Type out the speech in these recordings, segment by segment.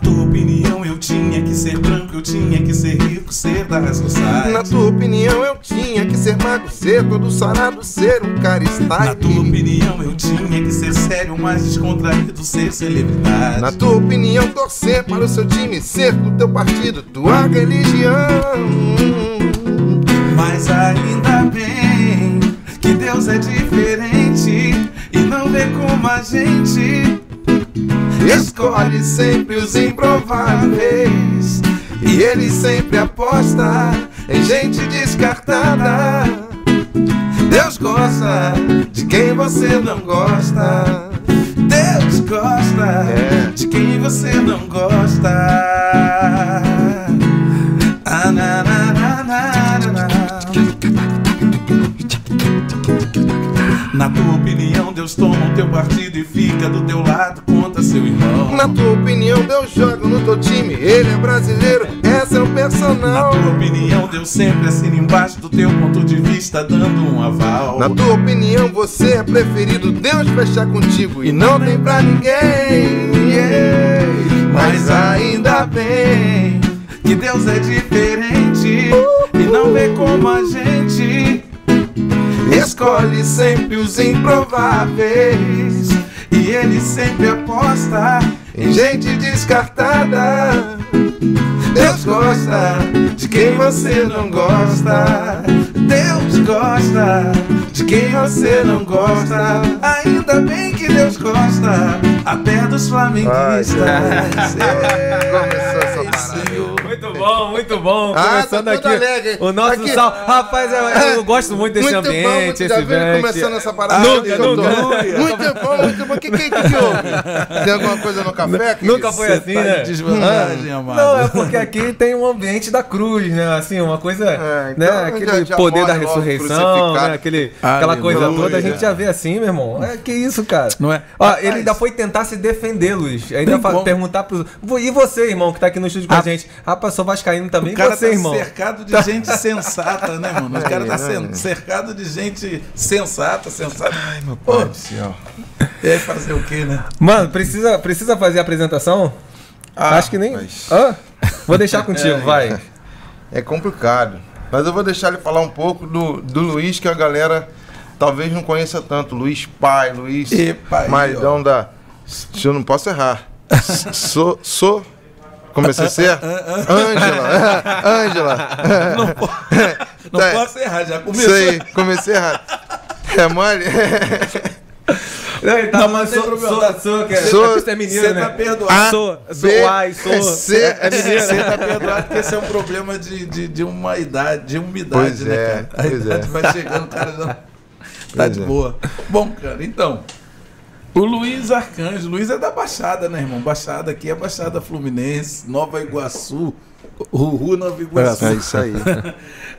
tua opinião, eu tinha que ser branco, eu tinha que ser rico, ser da society. Na tua opinião, eu tinha que ser mago, ser todo sarado, ser um cara Na tua opinião, eu tinha que ser sério, mais descontraído, ser celebridade. Na tua opinião, torcer para o seu time, ser do teu partido, tua religião. Mas ainda bem que Deus é diferente e não vê como a gente escolhe sempre os improváveis. E ele sempre aposta em gente descartada. Deus gosta de quem você não gosta. Deus gosta É. de quem você não gosta. Na tua opinião, Deus toma o teu partido e fica do teu lado contra seu irmão. Na tua opinião, Deus joga no teu time, ele é brasileiro, é o Na personal. tua opinião, Deus sempre assina embaixo do teu ponto de vista, dando um aval. Na tua opinião, você é preferido, Deus fecha contigo e não tem pra ninguém. Yeah. Mas ainda bem que Deus é diferente e não vê como a gente escolhe sempre os improváveis e ele sempre aposta em gente descartada. Deus gosta de quem você não gosta. Deus gosta de quem você não gosta. Ainda bem que Deus gosta até dos flamenguistas. Começou essa parada. Muito bom, muito bom. Ah, Começando tá aqui todo alegre. o nosso Aqui. sal. Rapaz, eu, eu gosto muito desse Muito ambiente, bom, muito, esse já viu ele evento. começando essa parada? Nunca, que eu tô- nunca. Muito bom, muito bom. O que, que, que, que houve? Tem alguma coisa no café? Cris? Nunca foi assim, tá né? de desvantagem, amado. Não, é porque aqui tem um ambiente da cruz, né? Assim, uma coisa, É, então né? Aquele já- já poder da ressurreição, né? Aquele, aquela coisa toda, a gente já vê assim, meu irmão. É que isso, cara. Não é? Ó, ele ainda foi tentar se defender, Luiz. Ainda perguntar pros. E você, irmão, que tá aqui no estúdio com a Ah. gente? Rapaz, sou vascaíno também. O cara você, tá irmão? cercado de gente sensata, né, mano? O cara tá É, é. cercado de gente sensata, sensata. Ai, meu Pai do céu. E aí fazer o quê, né? Mano, precisa, precisa fazer a apresentação? Ah, Acho que nem. mas- Hã? Vou deixar contigo, vai. É complicado. Mas eu vou deixar ele falar um pouco do, do Luiz, que a galera talvez não conheça tanto. Luiz Pai, Luiz Epa, Maidão da. Se eu não posso errar. Sou. Sou. Comecei certo? Ângela. Ângela. Não, não Tá. posso errar, já começou. Sei, comecei errado. É mole? Não, ele tá Não, tem sou, problema. sou, sou, que é, Sou- você é menino, Você né? tá perdoado. A, sou, sou B, ai, sou. C, é menino. Você tá perdoado porque esse é um problema de, de, de uma idade, de umidade, Pois né, é, cara? A idade é. vai chegando, o cara já tá Pois de é. boa. Bom, cara, então. O Luiz Arcanjo, Luiz é da Baixada, né, irmão? Baixada aqui é Baixada Fluminense, Nova Iguaçu, Ruhu Nova Iguaçu. É isso aí.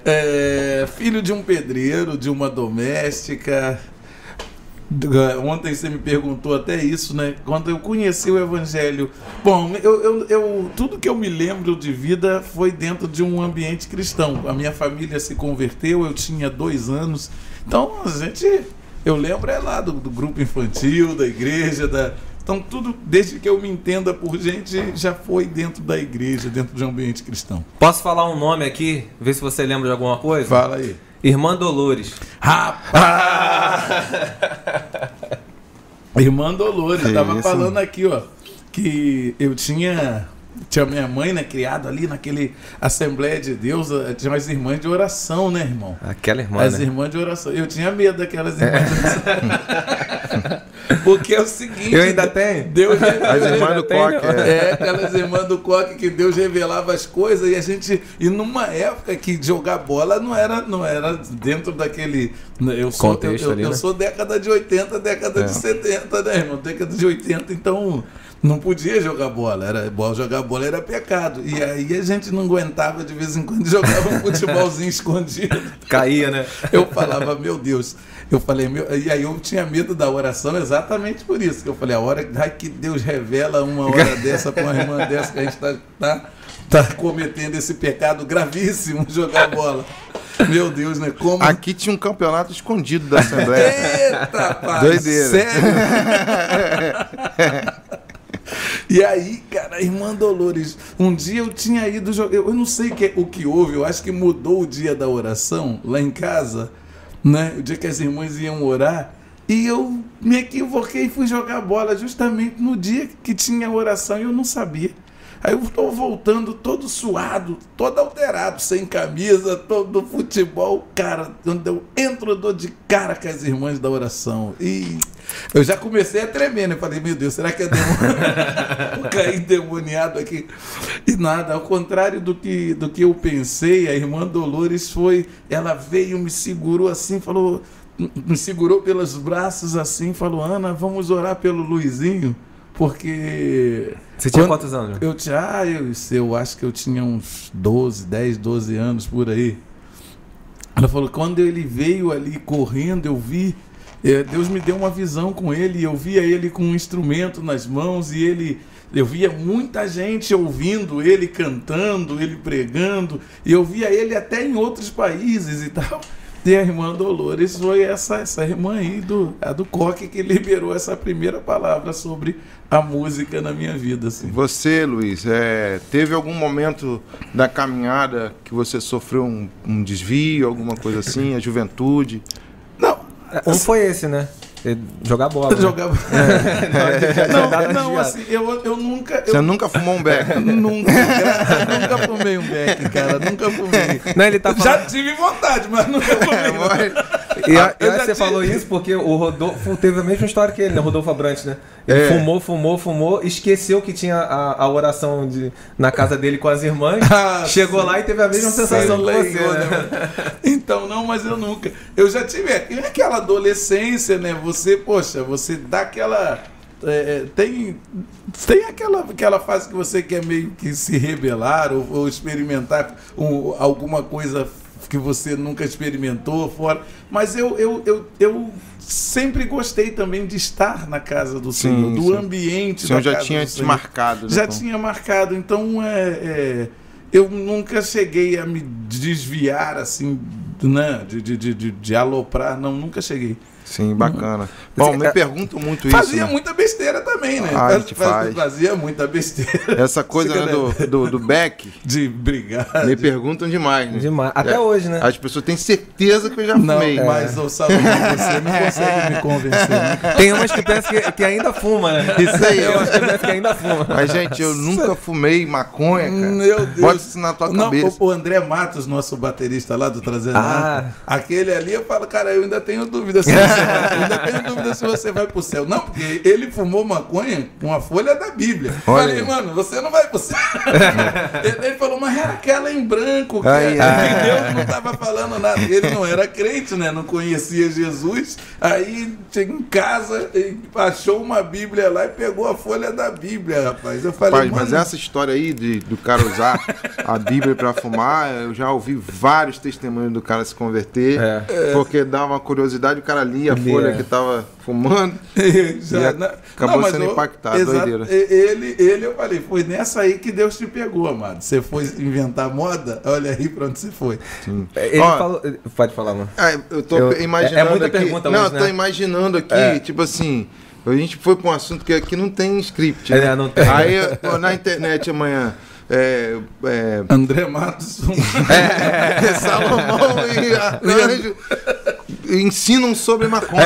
É, filho de um pedreiro, de uma doméstica. Ontem você me perguntou até isso, né? Quando eu conheci o Evangelho. Bom, eu, eu, eu- tudo que eu me lembro de vida foi dentro de um ambiente cristão. A minha família se converteu, eu tinha dois anos. Então, a gente. Eu lembro é lá do, do grupo infantil, da igreja, da. Então, tudo, desde que eu me entenda por gente, já foi dentro da igreja, dentro de um ambiente cristão. Posso falar um nome aqui? Ver se você lembra de alguma coisa? Fala aí. Irmã Dolores. Rapaz! Irmã Dolores, Que tava isso? falando aqui, ó, que eu tinha. Tinha minha mãe, né, criado ali naquele Assembleia de Deus, eh, tinha umas irmãs de oração, né, irmão? Aquela irmã, As né? irmãs de oração. Eu tinha medo daquelas irmãs de oração. Porque é o seguinte. Eu ainda tenho. Deus As irmãs do Coque. É. é, aquelas irmãs do coque que Deus revelava as coisas e a gente. E numa época que jogar bola não era, não era dentro daquele. Eu sou, eu, eu- ali, eu né? sou década de 80, década É. de 70, né, irmão? Década de 80, então. Não podia jogar bola, era jogar bola era pecado. E aí a gente não aguentava de vez em quando jogava um futebolzinho escondido. Caía, né? Eu falava, meu Deus. Eu falei, meu. E aí eu tinha medo da oração exatamente por isso. Que eu falei, a hora ai, que Deus revela uma hora dessa pra uma irmã dessa que a gente tá, tá, tá cometendo esse pecado gravíssimo, jogar bola. Meu Deus, né? Como. Aqui tinha um campeonato escondido da Assembleia. Eita, pai! Doideira. Sério? E aí, cara, a irmã Dolores, um dia eu tinha ido jogar. Eu, não sei o que houve, eu acho que mudou o dia da oração lá em casa, né? O dia que as irmãs iam orar. E eu me equivoquei e fui jogar bola justamente no dia que tinha oração e eu não sabia. Aí eu estou voltando todo suado, todo alterado, sem camisa, todo futebol. Cara, quando eu entro, eu dou de cara com as irmãs da oração. E eu já comecei a tremer, né? Falei, meu Deus, será que é demônio? Vou cair endemoniado aqui. E nada, ao contrário do que, do que eu pensei, a irmã Dolores foi, ela veio, me segurou assim, falou, me segurou pelos braços assim, falou, Ana, vamos orar pelo Luizinho. Porque. Você tinha quando- quantos anos? Eu tinha. Ah, eu, eu acho que eu tinha uns 12, 10, 12 anos por aí. Ela falou: quando ele veio ali correndo, eu vi. eh, Deus me deu uma visão com ele. e Eu via ele com um instrumento nas mãos e ele. Eu via muita gente ouvindo ele cantando, ele pregando, e eu via ele até em outros países e tal. E a irmã Dolores foi essa, essa irmã aí do, a do Coque que liberou essa primeira palavra sobre a música na minha vida. Assim. Você, Luiz, é, teve algum momento da caminhada que você sofreu um, um desvio, alguma coisa assim, a juventude? Não, Um foi esse, né? É, Jogar bola. né? jogava. Nada não, não, desviado. assim, eu, eu nunca. Você Eu, nunca fumou um beck? nunca, nunca fumei um beck, cara. Nunca fumei. Não, ele tá Já falando. tive vontade, mas nunca fumei. É, mas- E a- eu você falou isso porque o Rodolfo teve a mesma história que ele, né? O Rodolfo Abrantes, né? Ele É. fumou, fumou, fumou, esqueceu que tinha a, a oração de, na casa dele com as irmãs. Ah, chegou lá e teve a mesma sensação que você. Né? né? Então, não, mas eu nunca. Eu já tive é aquela adolescência, né? Você, poxa, você dá aquela. é, é, tem tem aquela, aquela fase que você quer meio que se rebelar ou, ou experimentar um- alguma coisa que você nunca experimentou fora. Mas eu, eu, eu, eu sempre gostei também de estar na casa do Sim, Senhor, do sim. ambiente O senhor já tinha te marcado. né, já então? tinha marcado. Então, é, é, eu nunca cheguei a me desviar assim, né? De, de, de, de, de aloprar, não, nunca cheguei. Sim, bacana. Bom, me é- perguntam muito isso. Fazia né? muita besteira também, né? Ah, a gente Faz- faz. Fazia muita besteira Essa coisa né, do, do, do beck, de brigar. me de- perguntam demais. Né? Demais. Até É. hoje, né? As pessoas têm certeza que eu já Não, fumei. mas o Salomão, você não consegue me convencer. Né? Tem umas que pensam que, que ainda fuma, né? Isso aí, Tem eu- umas que pensam que ainda fuma. Mas, gente, eu nunca fumei maconha, cara. Meu Deus. Bota isso na tua Não, cabeça. o, o André Matos, nosso baterista lá do Trazendo Ah. Aquele ali eu falo, cara, eu ainda tenho dúvida se você eu ainda tenho dúvida se você vai pro céu. Não, porque ele fumou maconha com a folha da Bíblia. Olha Falei, aí. mano, você não vai pro céu. ele, ele falou, mas era aquela em branco, que, Aí, que ah. Deus não tava falando nada. Ele não era crente, né? Não conhecia Jesus. Aí chega em casa, achou uma Bíblia lá e pegou a folha da Bíblia, rapaz. Eu falei, Rapaz, mas essa história aí de, do cara usar a Bíblia pra fumar, eu já ouvi vários testemunhos do cara se converter, É. porque dá uma curiosidade, o cara lia a folha que tava fumando. Já, E acabou mas sendo eu- impactado, exato, doideira. Ele, ele, eu falei, foi nessa aí que Deus te pegou, amado. Você foi inventar moda, olha aí pra onde você foi. Ele Ó, falou. Pode falar, mano. Ah, eu tô Eu- imaginando é- é muita aqui. pergunta não, hoje, eu tô né? imaginando aqui, É. tipo assim, a gente foi pra um assunto que aqui não tem script. É, né? não tem. Aí na internet amanhã. É, é, André Matos, é, Salomão e Arcanjo ensinam sobre maconha.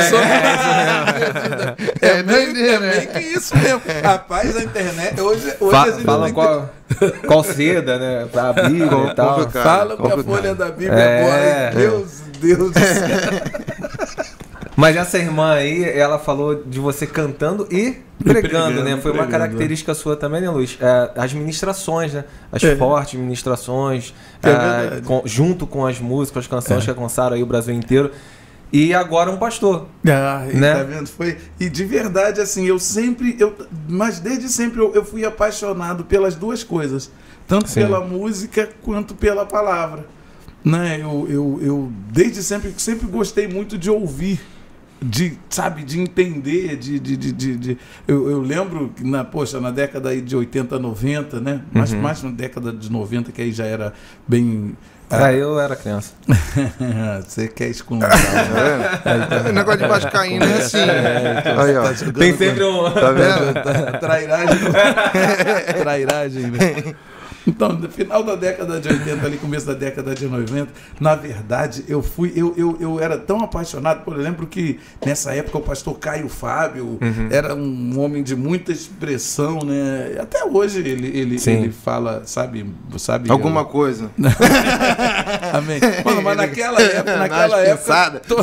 é, meio, doideira, é né? meio que isso mesmo. Rapaz, a internet, hoje, hoje Fa a gente fala qual, qual seda, né? A Bíblia Com- e tal. complicado. Fala que a folha da Bíblia É. agora. Deus, Deus do céu. Mas essa irmã aí, ela falou de você cantando e pregando, pregando, né? Foi uma característica sua também, né, Luiz? É, as ministrações, né? As É. fortes ministrações, É é, com- junto com as músicas, as canções É. que alcançaram aí o Brasil inteiro. E agora um pastor. Ah, Né? tá vendo? Foi, e de verdade, assim, eu sempre, eu, mas desde sempre eu, eu fui apaixonado pelas duas coisas, tanto Sim. pela música quanto pela palavra. Né? Eu, eu, eu desde sempre, sempre gostei muito de ouvir de sabe de entender de, de, de, de- de- eu, eu lembro que na poxa na década aí de 80 90 né mais, Uhum. mais na década de 90 que aí já era bem Ah, eu era criança. você quer esconder É. O negócio de vascaíno é assim. Aí, ó. Tem sempre um. Tá vendo? trairagem trairagem né? Então, no final da década de 80, ali, começo da década de 90, na verdade, eu fui, eu, eu, eu era tão apaixonado, por exemplo, que nessa época o pastor Caio Fábio Uhum. era um homem de muita expressão, né? Até hoje ele, ele, Sim. ele fala, sabe, sabe Alguma coisa. Amém. Mano, mas naquela época, naquela época, to-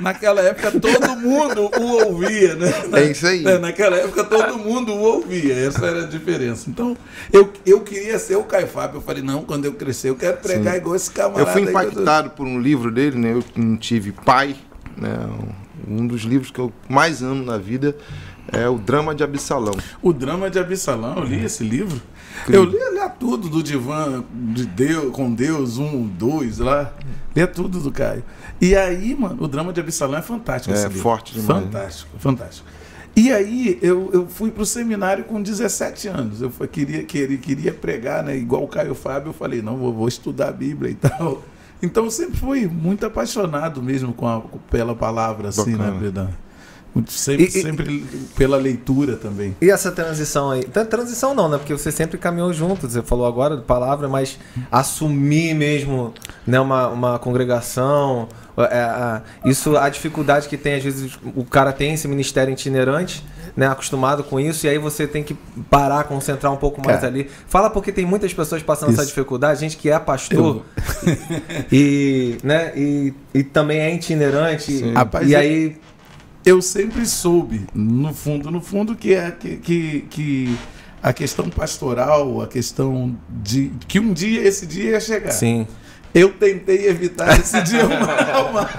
naquela época todo mundo o ouvia, né? É isso aí. Naquela época todo mundo o ouvia, essa era a diferença. Então, eu, eu queria ser o Caio Fábio. Eu falei, não, quando eu crescer, eu quero pregar igual esse camarada. Eu fui tô- impactado por um livro dele, né? Eu não tive pai, né? Um dos livros que eu mais amo na vida é o Drama de Absalão. O drama de Absalão, eu li esse livro. Incrível. Eu lia, lia tudo do divã de Deus, com Deus, um, dois lá. Lia tudo do Caio. E aí, mano, o drama de Absalão é fantástico. É, livro. forte demais, né? Fantástico, fantástico. E aí, eu, eu fui pro seminário com 17 anos. Eu fa- queria, queria, queria pregar, né? Igual o Caio Fábio, eu falei, não, vou, vou estudar a Bíblia e tal. Então, eu sempre fui muito apaixonado mesmo com a, pela palavra, assim, Bacana. né, Bedão? Sempre, E- e- sempre pela leitura também. E essa transição aí? Tra- Transição não, né? Porque você sempre caminhou junto. Você falou agora de palavra, mas assumir mesmo né, uma, uma congregação. é, a- isso, a dificuldade que tem, às vezes, o cara tem esse ministério itinerante, né? Acostumado com isso, e aí você tem que parar, concentrar um pouco mais Cara. ali. Fala porque tem muitas pessoas passando essa Isso. dificuldade, gente que é pastor e, né, e, e também é itinerante. Sim. E, Rapaz, e aí. Eu sempre soube, no fundo, no fundo, que é que, que, que a questão pastoral, a questão de que um dia esse dia ia chegar. Sim. Eu tentei evitar esse dia uma, uma...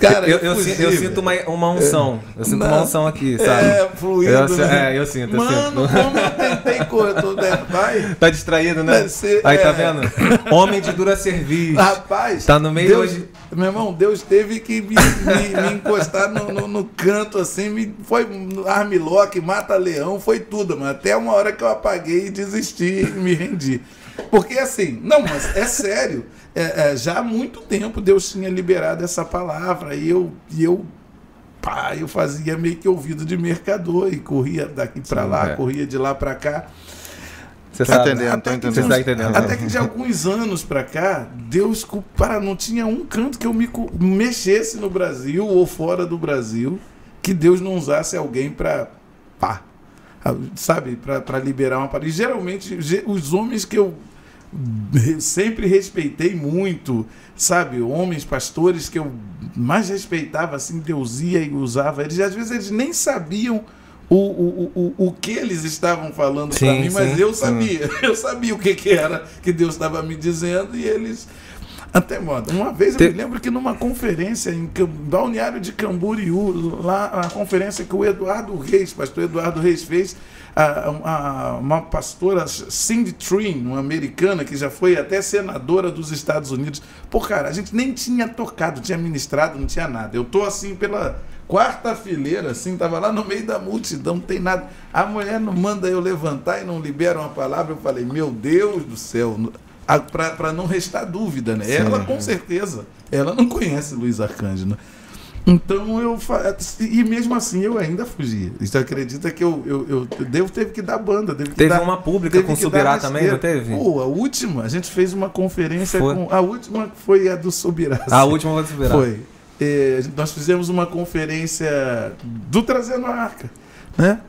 Cara, eu, eu, eu sinto uma, uma unção. Eu sinto uma Não. unção aqui, sabe? É, fluido, Eu, né? é, eu sinto, eu Mano, sinto. como eu tentei correr, tô dentro, vai. Tá distraído, né? Ser, Aí tá é. vendo? Homem de dura serviço. Rapaz, Tá no meio Deus, hoje. Meu irmão, Deus teve que me, me- me encostar no, no- no canto, assim, me, foi armlock, mata-leão, foi tudo, mas até uma hora que eu apaguei e desisti e me rendi. Porque assim, não, mas é sério, é, é, já há muito tempo Deus tinha liberado essa palavra e eu, e eu pá, eu fazia meio que ouvido de mercador e corria daqui pra Sim, lá, é. corria de lá pra cá. Você Tá sabe. entendendo, Até que entendendo. Você tá entendendo. Até que de alguns anos pra cá, Deus, para, não tinha um canto que eu me mexesse no Brasil ou fora do Brasil que Deus não usasse alguém pra, pá, sabe, pra pra liberar uma palavra. E geralmente, ge- os homens que eu re- sempre respeitei muito, sabe, homens, pastores que eu mais respeitava, assim, Deus ia e usava, eles às vezes eles nem sabiam o, o, o, o que eles estavam falando para Sim, mim, mas sim, eu sim. sabia, eu sabia o que, que era que Deus estava me dizendo e eles até moda. Uma vez eu Te- me lembro que numa conferência em Balneário de Camboriú, lá a conferência que o Eduardo Reis, pastor Eduardo Reis fez, a, a- uma pastora Cindy Trin, uma americana que já foi até senadora dos Estados Unidos. Pô, cara, a gente nem tinha tocado, tinha ministrado, não tinha nada. Eu tô assim pela quarta fileira, assim, tava lá no meio da multidão, não tem nada. A mulher não manda eu levantar e não libera uma palavra. Eu falei, meu Deus do céu, para não restar dúvida, né? Ela com certeza, ela não conhece Luiz Arcanjo, né? Então eu e mesmo assim eu ainda fugia. Você acredita que eu, eu, eu Deus teve que dar banda, teve que Teve dar, uma pública com Subirá também, não teve? Pô, a última, a gente fez uma conferência Foi. com a última foi a do Subirá. A última vai Subirá. Foi. É, nós fizemos uma conferência do Trazendo a Arca, né?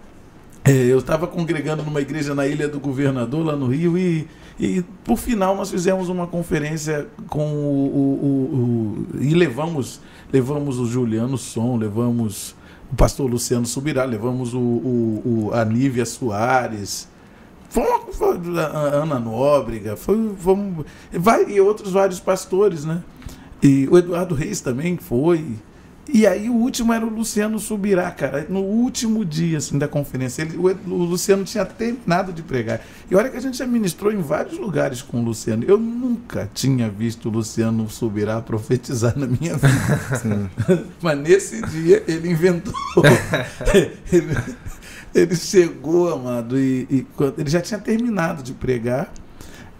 É, eu estava congregando numa igreja na Ilha do Governador, lá no Rio, e, e por final nós fizemos uma conferência com o, o- o- o- e levamos levamos o Juliano Som, levamos o pastor Luciano Subirá, levamos o, o, o a Nívia Soares, foi uma, foi a Ana Nóbrega, foi, fomos- vai, e outros vários pastores, né? E o Eduardo Reis também foi. E aí o último era o Luciano Subirá, cara. No último dia assim, da conferência. Ele, o, o Luciano tinha terminado de pregar. E olha que a gente já ministrou em vários lugares com o Luciano. Eu nunca tinha visto o Luciano Subirá profetizar na minha vida. Mas nesse dia ele inventou. ele, ele chegou, amado, e, e ele já tinha terminado de pregar.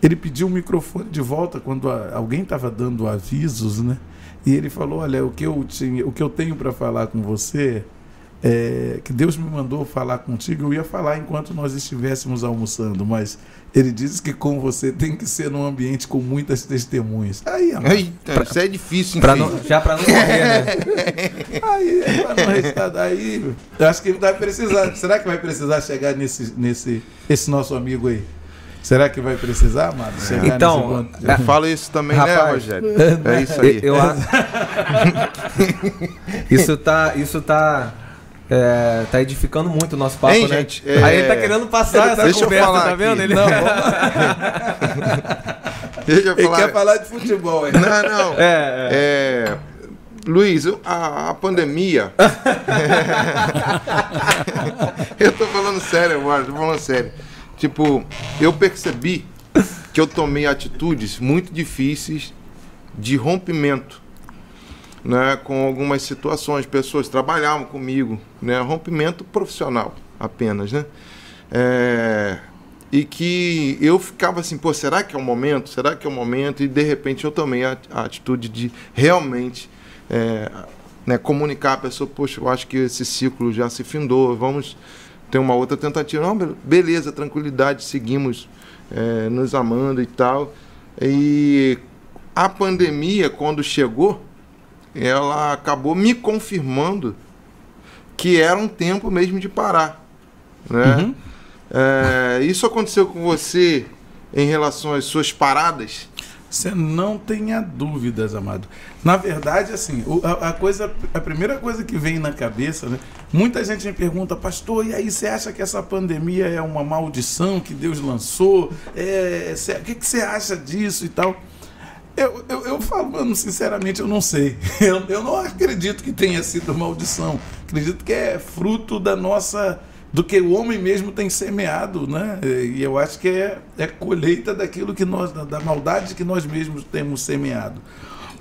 Ele pediu o microfone de volta quando a- alguém estava dando avisos, né? E ele falou: Olha, o que eu, tinha, o que eu tenho para falar com você é que Deus me mandou falar contigo. Eu ia falar enquanto nós estivéssemos almoçando, mas ele disse que com você tem que ser num ambiente com muitas testemunhas. Aí, amado, Eita, isso é difícil, Pra não- já pra não morrer, né? Aí, pra não restar- aí, eu acho que vai precisar. Será que vai precisar chegar nesse, nesse esse nosso amigo aí? Será que vai precisar, amado? Chegar Então, nesse ponto? Fala isso também, né, Rapaz, Rogério? É isso aí. Eu, a- isso tá, isso tá, é, tá edificando muito o nosso papo, Hein, né? gente? É, Aí ele tá querendo passar essa deixa eu conversa, falar tá aqui. vendo? Ele Não, Deixa eu ele falar. quer falar de futebol, hein? Não, não. É, é. É, Luiz, eu- a, a pandemia. eu tô falando sério agora, tô falando sério. Tipo, eu percebi que eu tomei atitudes muito difíceis de rompimento. Né, com algumas situações, pessoas trabalhavam comigo, né, rompimento profissional apenas, né, É, e que eu ficava assim, pô, será que é o momento? Será que é o momento? E de repente eu tomei a, a atitude de realmente é, né, comunicar a pessoa, poxa, eu acho que esse ciclo já se findou, vamos ter uma outra tentativa. Não, be- beleza, tranquilidade, seguimos é, nos amando e tal. E a pandemia, quando chegou, ela acabou me confirmando que era um tempo mesmo de parar. Né? Uhum. É, isso aconteceu com você em relação às suas paradas? Você não tenha dúvidas, amado. Na verdade, assim, a, a coisa, a primeira coisa que vem na cabeça, né? Muita gente me pergunta, pastor, e aí você acha que essa pandemia é uma maldição que Deus lançou? É, cê- o que, que você acha disso e tal? Eu, eu, eu sinceramente, eu não sei. Eu, eu não acredito que tenha sido maldição. Acredito que é fruto da nossa. Do que o homem mesmo tem semeado, né? E eu acho que é, é colheita daquilo que nós. da, da maldade que nós mesmos temos semeado.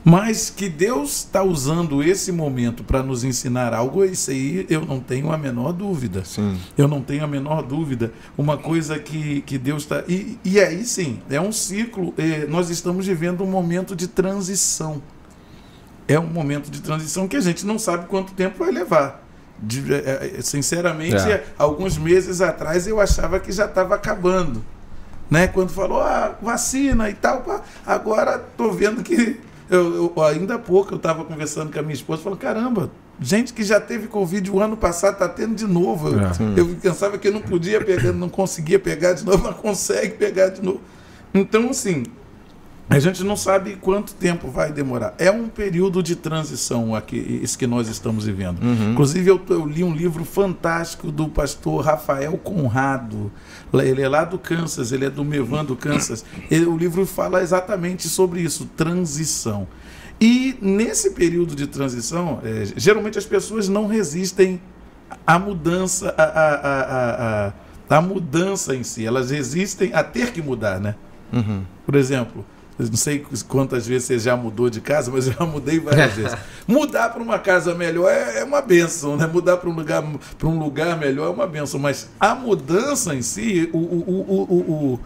Mas que Deus está usando esse momento para nos ensinar algo, isso aí eu não tenho a menor dúvida. Sim. Eu não tenho a menor dúvida. Uma coisa que, que Deus está. E, e aí sim, é um ciclo. eh, nós estamos vivendo um momento de transição. É um momento de transição que a gente não sabe quanto tempo vai levar. De- eh, eh, sinceramente, É. alguns meses atrás eu achava que já estava acabando. Né? Quando falou ah, vacina e tal, pá, agora estou vendo que. Eu, eu- ainda há pouco eu estava conversando com a minha esposa, falando: caramba, gente que já teve Covid o ano passado está tendo de novo. Eu- É. Sim. eu pensava que eu não podia pegar, não conseguia pegar de novo, mas consegue pegar de novo. Então, assim, a gente não sabe quanto tempo vai demorar. É um período de transição aqui, esse que nós estamos vivendo. Inclusive, eu, eu li um livro fantástico do pastor Rafael Conrado. Ele é lá do Kansas, ele é do Mevan do Kansas. Ele- o livro fala exatamente sobre isso, transição. E nesse período de transição, eh, geralmente as pessoas não resistem à mudança, à, à, à, à, mudança em si. Elas resistem a ter que mudar, né? Uhum. Por exemplo, não sei quantas vezes você já mudou de casa, mas eu já mudei várias vezes. Mudar para uma casa melhor é, é uma benção, né? Mudar para um lugar para um lugar melhor é uma benção, mas a mudança em si, o o, o, o,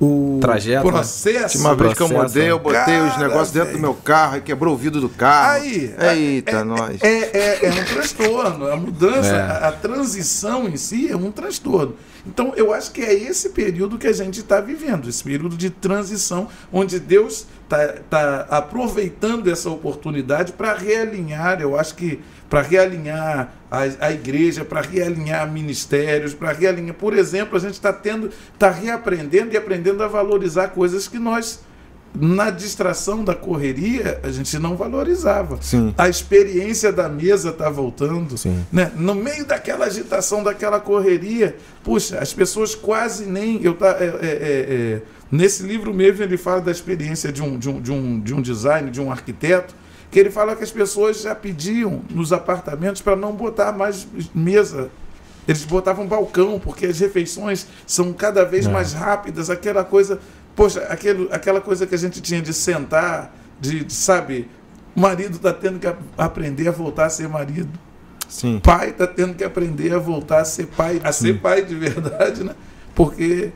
o, o Trajeto, né? processo, Uma vez que eu mudei, eu botei os Cara, negócios dentro do meu carro e quebrou o vidro do carro. Aí, Eita, é, nós. É, é, é um transtorno. A mudança, É. a, a transição em si é um transtorno. Então, eu acho que é esse período que a gente está vivendo, esse período de transição, onde Deus está aproveitando essa oportunidade para realinhar, eu acho que para realinhar a, a igreja, para realinhar ministérios, para realinhar. Por exemplo, a gente está tendo, está reaprendendo e aprendendo a valorizar coisas que nós na distração da correria, a gente não valorizava. Sim. A experiência da mesa está voltando. Sim. Né? No meio daquela agitação, daquela correria, puxa, as pessoas quase nem. Eu tá, é, é, é, é, nesse livro mesmo ele fala da experiência de um, de, um, de, um, de um design, de um arquiteto, que ele fala que as pessoas já pediam nos apartamentos para não botar mais mesa. Eles botavam balcão, porque as refeições são cada vez É. mais rápidas, aquela coisa, poxa, aquele, aquela coisa que a gente tinha de sentar, de, de, sabe, o marido está tendo que a- aprender a voltar a ser marido Sim. pai está tendo que aprender a voltar a ser pai, a ser pai de verdade, né? Porque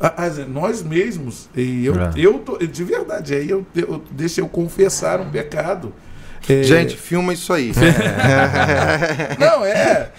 a- a- nós mesmos, e eu, É. eu tô, de verdade, aí eu, eu deixa eu confessar um pecado. É, Gente, filma isso aí. não, é.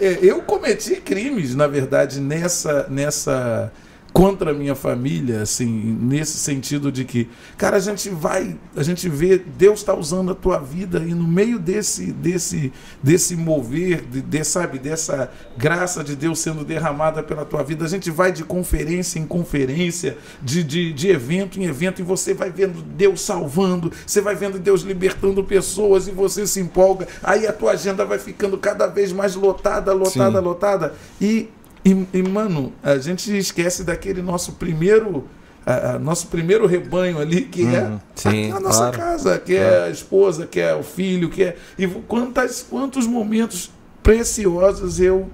é, Eu cometi crimes, na verdade, nessa. nessa contra a minha família, assim, nesse sentido de que, cara, a gente vai, a gente vê Deus está usando a tua vida e no meio desse desse desse mover, de, de, sabe, dessa graça de Deus sendo derramada pela tua vida, a gente vai de conferência em conferência, de, de, de evento em evento e você vai vendo Deus salvando, você vai vendo Deus libertando pessoas e você se empolga, aí a tua agenda vai ficando cada vez mais lotada, lotada, Sim. lotada e e, e, mano, a gente esquece daquele nosso primeiro, a, a nosso primeiro rebanho ali, que Uhum. é Sim, a, a nossa claro. casa, que é a esposa, que é o filho, que é. E quantas, quantos momentos preciosos eu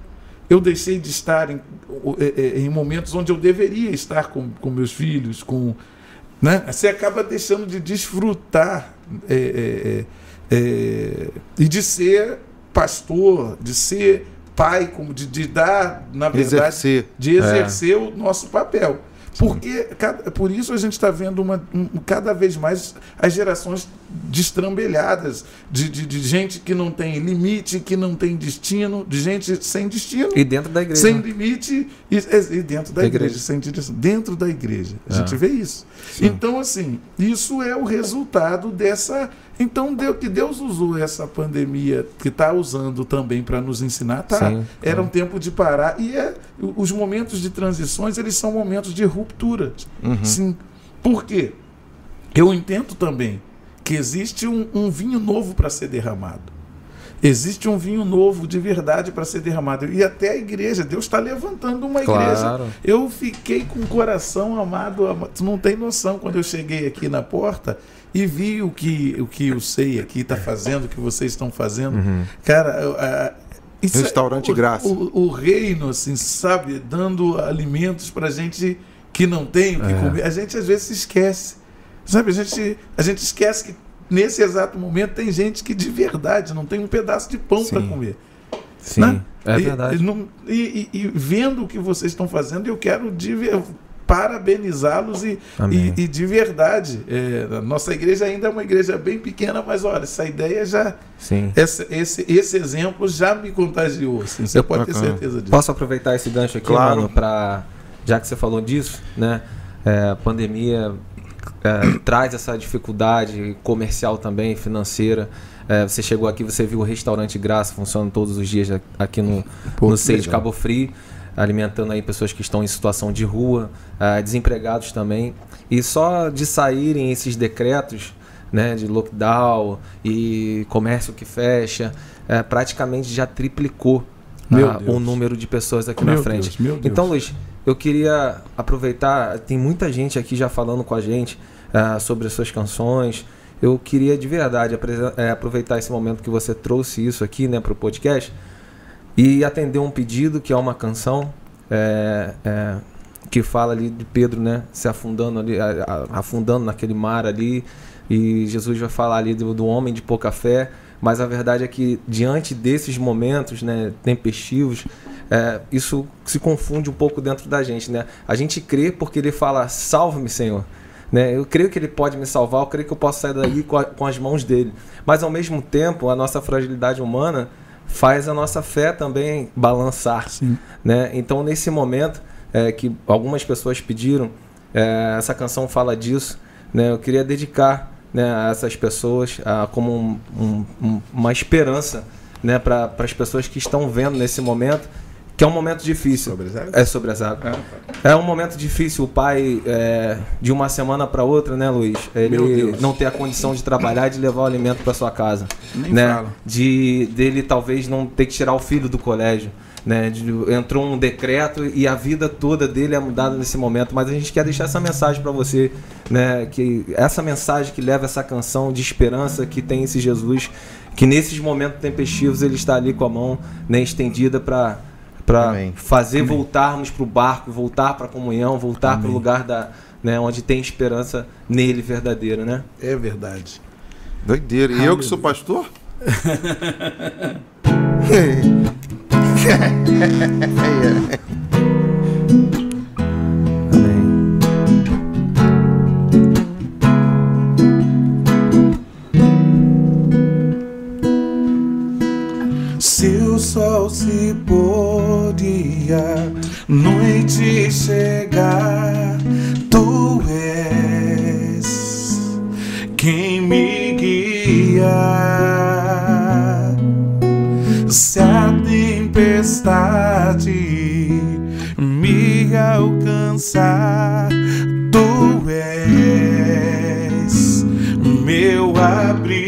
eu deixei de estar em, eh, eh, em momentos onde eu deveria estar com, com meus filhos, com. Né? Você acaba deixando de desfrutar eh, eh, e de ser pastor, de ser pai, como de, de dar, na verdade, Exercer. de exercer o nosso papel. Porque cada- por isso a gente está vendo uma, um- cada vez mais as gerações destrambelhadas, de, de, de gente que não tem limite, que não tem destino, de gente sem destino, E dentro da igreja. sem limite e, e dentro da Da igreja, igreja. sem direção. Dentro da igreja. A É. gente vê isso. Então, assim, isso é o resultado dessa. Então, Deus, que Deus usou essa pandemia, que está usando também para nos ensinar, tá? Sim, Era sim. um tempo de parar. E é, os momentos de transições, eles são momentos de ruptura. Uhum. Sim. Por quê? Eu entendo também que existe um, um vinho novo para ser derramado. Existe um vinho novo de verdade para ser derramado. E até a igreja, Deus está levantando uma igreja. Claro. Eu fiquei com o coração amado, ama- Tu não tem noção quando eu cheguei aqui na porta e vi o que o que o SEI aqui está fazendo, o que vocês estão fazendo. Uhum. Cara, eu- a- isso é- Restaurante o, Graça. O, o reino, assim, sabe, dando alimentos para gente que não tem o que É. comer. A gente às vezes se esquece. Sabe, a gente, a gente esquece que nesse exato momento tem gente que de verdade não tem um pedaço de pão para comer. Sim, né? é E- verdade. E, não- e- e- e vendo o que vocês estão fazendo, eu quero de parabenizá-los e, e, e de verdade. é, a nossa igreja ainda é uma igreja bem pequena, mas olha, essa ideia já. Sim. Esse, esse, esse exemplo já me contagiou. Assim, você pode ter certeza disso. Posso aproveitar esse gancho aqui, Claro. mano, pra. Já que você falou disso, né? É, a pandemia é, traz essa dificuldade comercial também, financeira. É, você chegou aqui, você viu o restaurante Graça funcionando todos os dias aqui no, Pô, no Seio de. Cabo Frio, alimentando aí pessoas que estão em situação de rua, ah, desempregados também. E só de saírem esses decretos né, de lockdown e comércio que fecha, eh, praticamente já triplicou ah, o número de pessoas aqui Meu na frente. Deus, meu Deus. Então, Luiz, eu queria aproveitar, tem muita gente aqui já falando com a gente ah, sobre as suas canções. Eu queria de verdade eh, aproveitar esse momento que você trouxe isso aqui né, para o podcast e atender um pedido que é uma canção é, é, que fala ali de Pedro, né, se afundando ali, afundando naquele mar ali, e Jesus vai falar ali do, do homem de pouca fé, mas a verdade é que diante desses momentos, né, tempestivos, é, isso se confunde um pouco dentro da gente, né? A gente crê porque ele fala: "Salva-me, Senhor". Né? Eu creio que ele pode me salvar, eu creio que eu posso sair daí com, a- com as mãos dele. Mas ao mesmo tempo, a nossa fragilidade humana faz a nossa fé também balançar. Sim. Né? Então, nesse momento é, que algumas pessoas pediram, é, essa canção fala disso. Né? Eu queria dedicar né, a essas pessoas ah, como um- um- uma esperança né, para as pessoas que estão vendo nesse momento, que é um momento difícil. Sobre as águas? É sobre as águas. É um momento difícil. O pai, é, de uma semana para outra, né, Luiz? Ele não ter a condição de trabalhar de levar o alimento para sua casa. Nem né? fala. De dele talvez não ter que tirar o filho do colégio. né? De- entrou um decreto e a vida toda dele é mudada nesse momento. Mas a gente quer deixar essa mensagem para você, né? Que essa mensagem que leva essa canção de esperança que tem esse Jesus, que nesses momentos tempestivos ele está ali com a mão né, estendida para para Amém. fazer voltarmos para o barco, voltar para a comunhão, voltar para o Amém. lugar da, né, onde tem esperança nele verdadeira, né? É verdade. Doideira. E eu que sou pastor? Amém. sol se pôr e a noite chegar, tu és quem me guia. Se a tempestade me alcançar, tu és meu abrigo.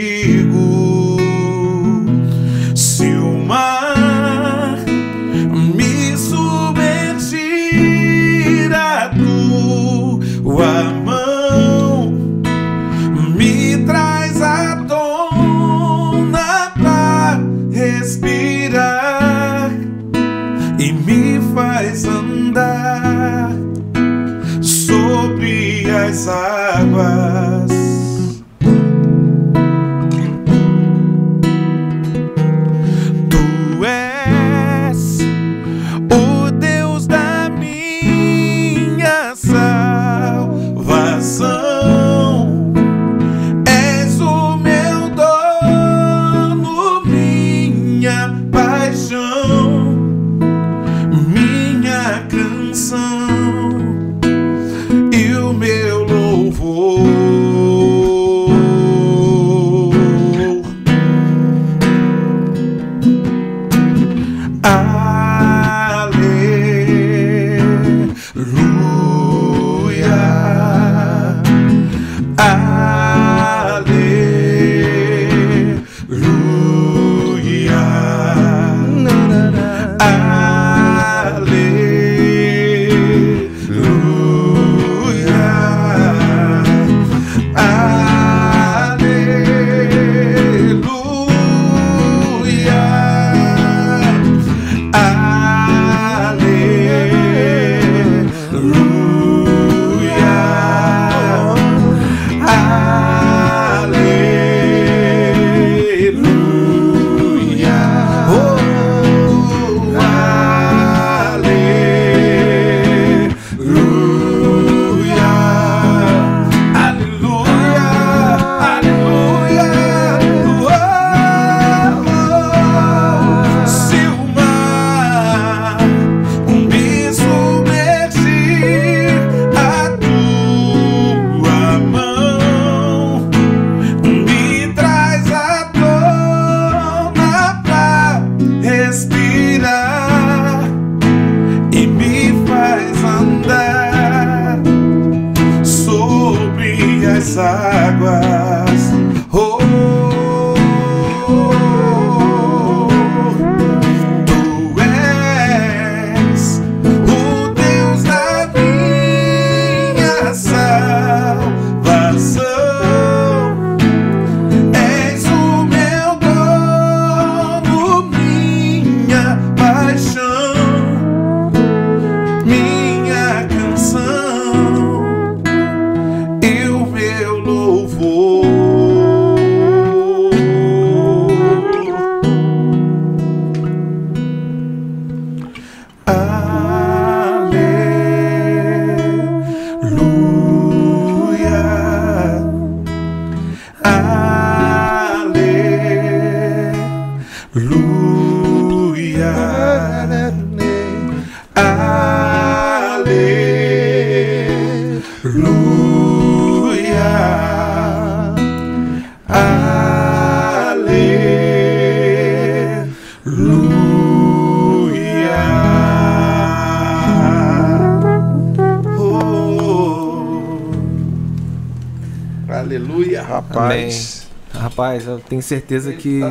Tenho certeza que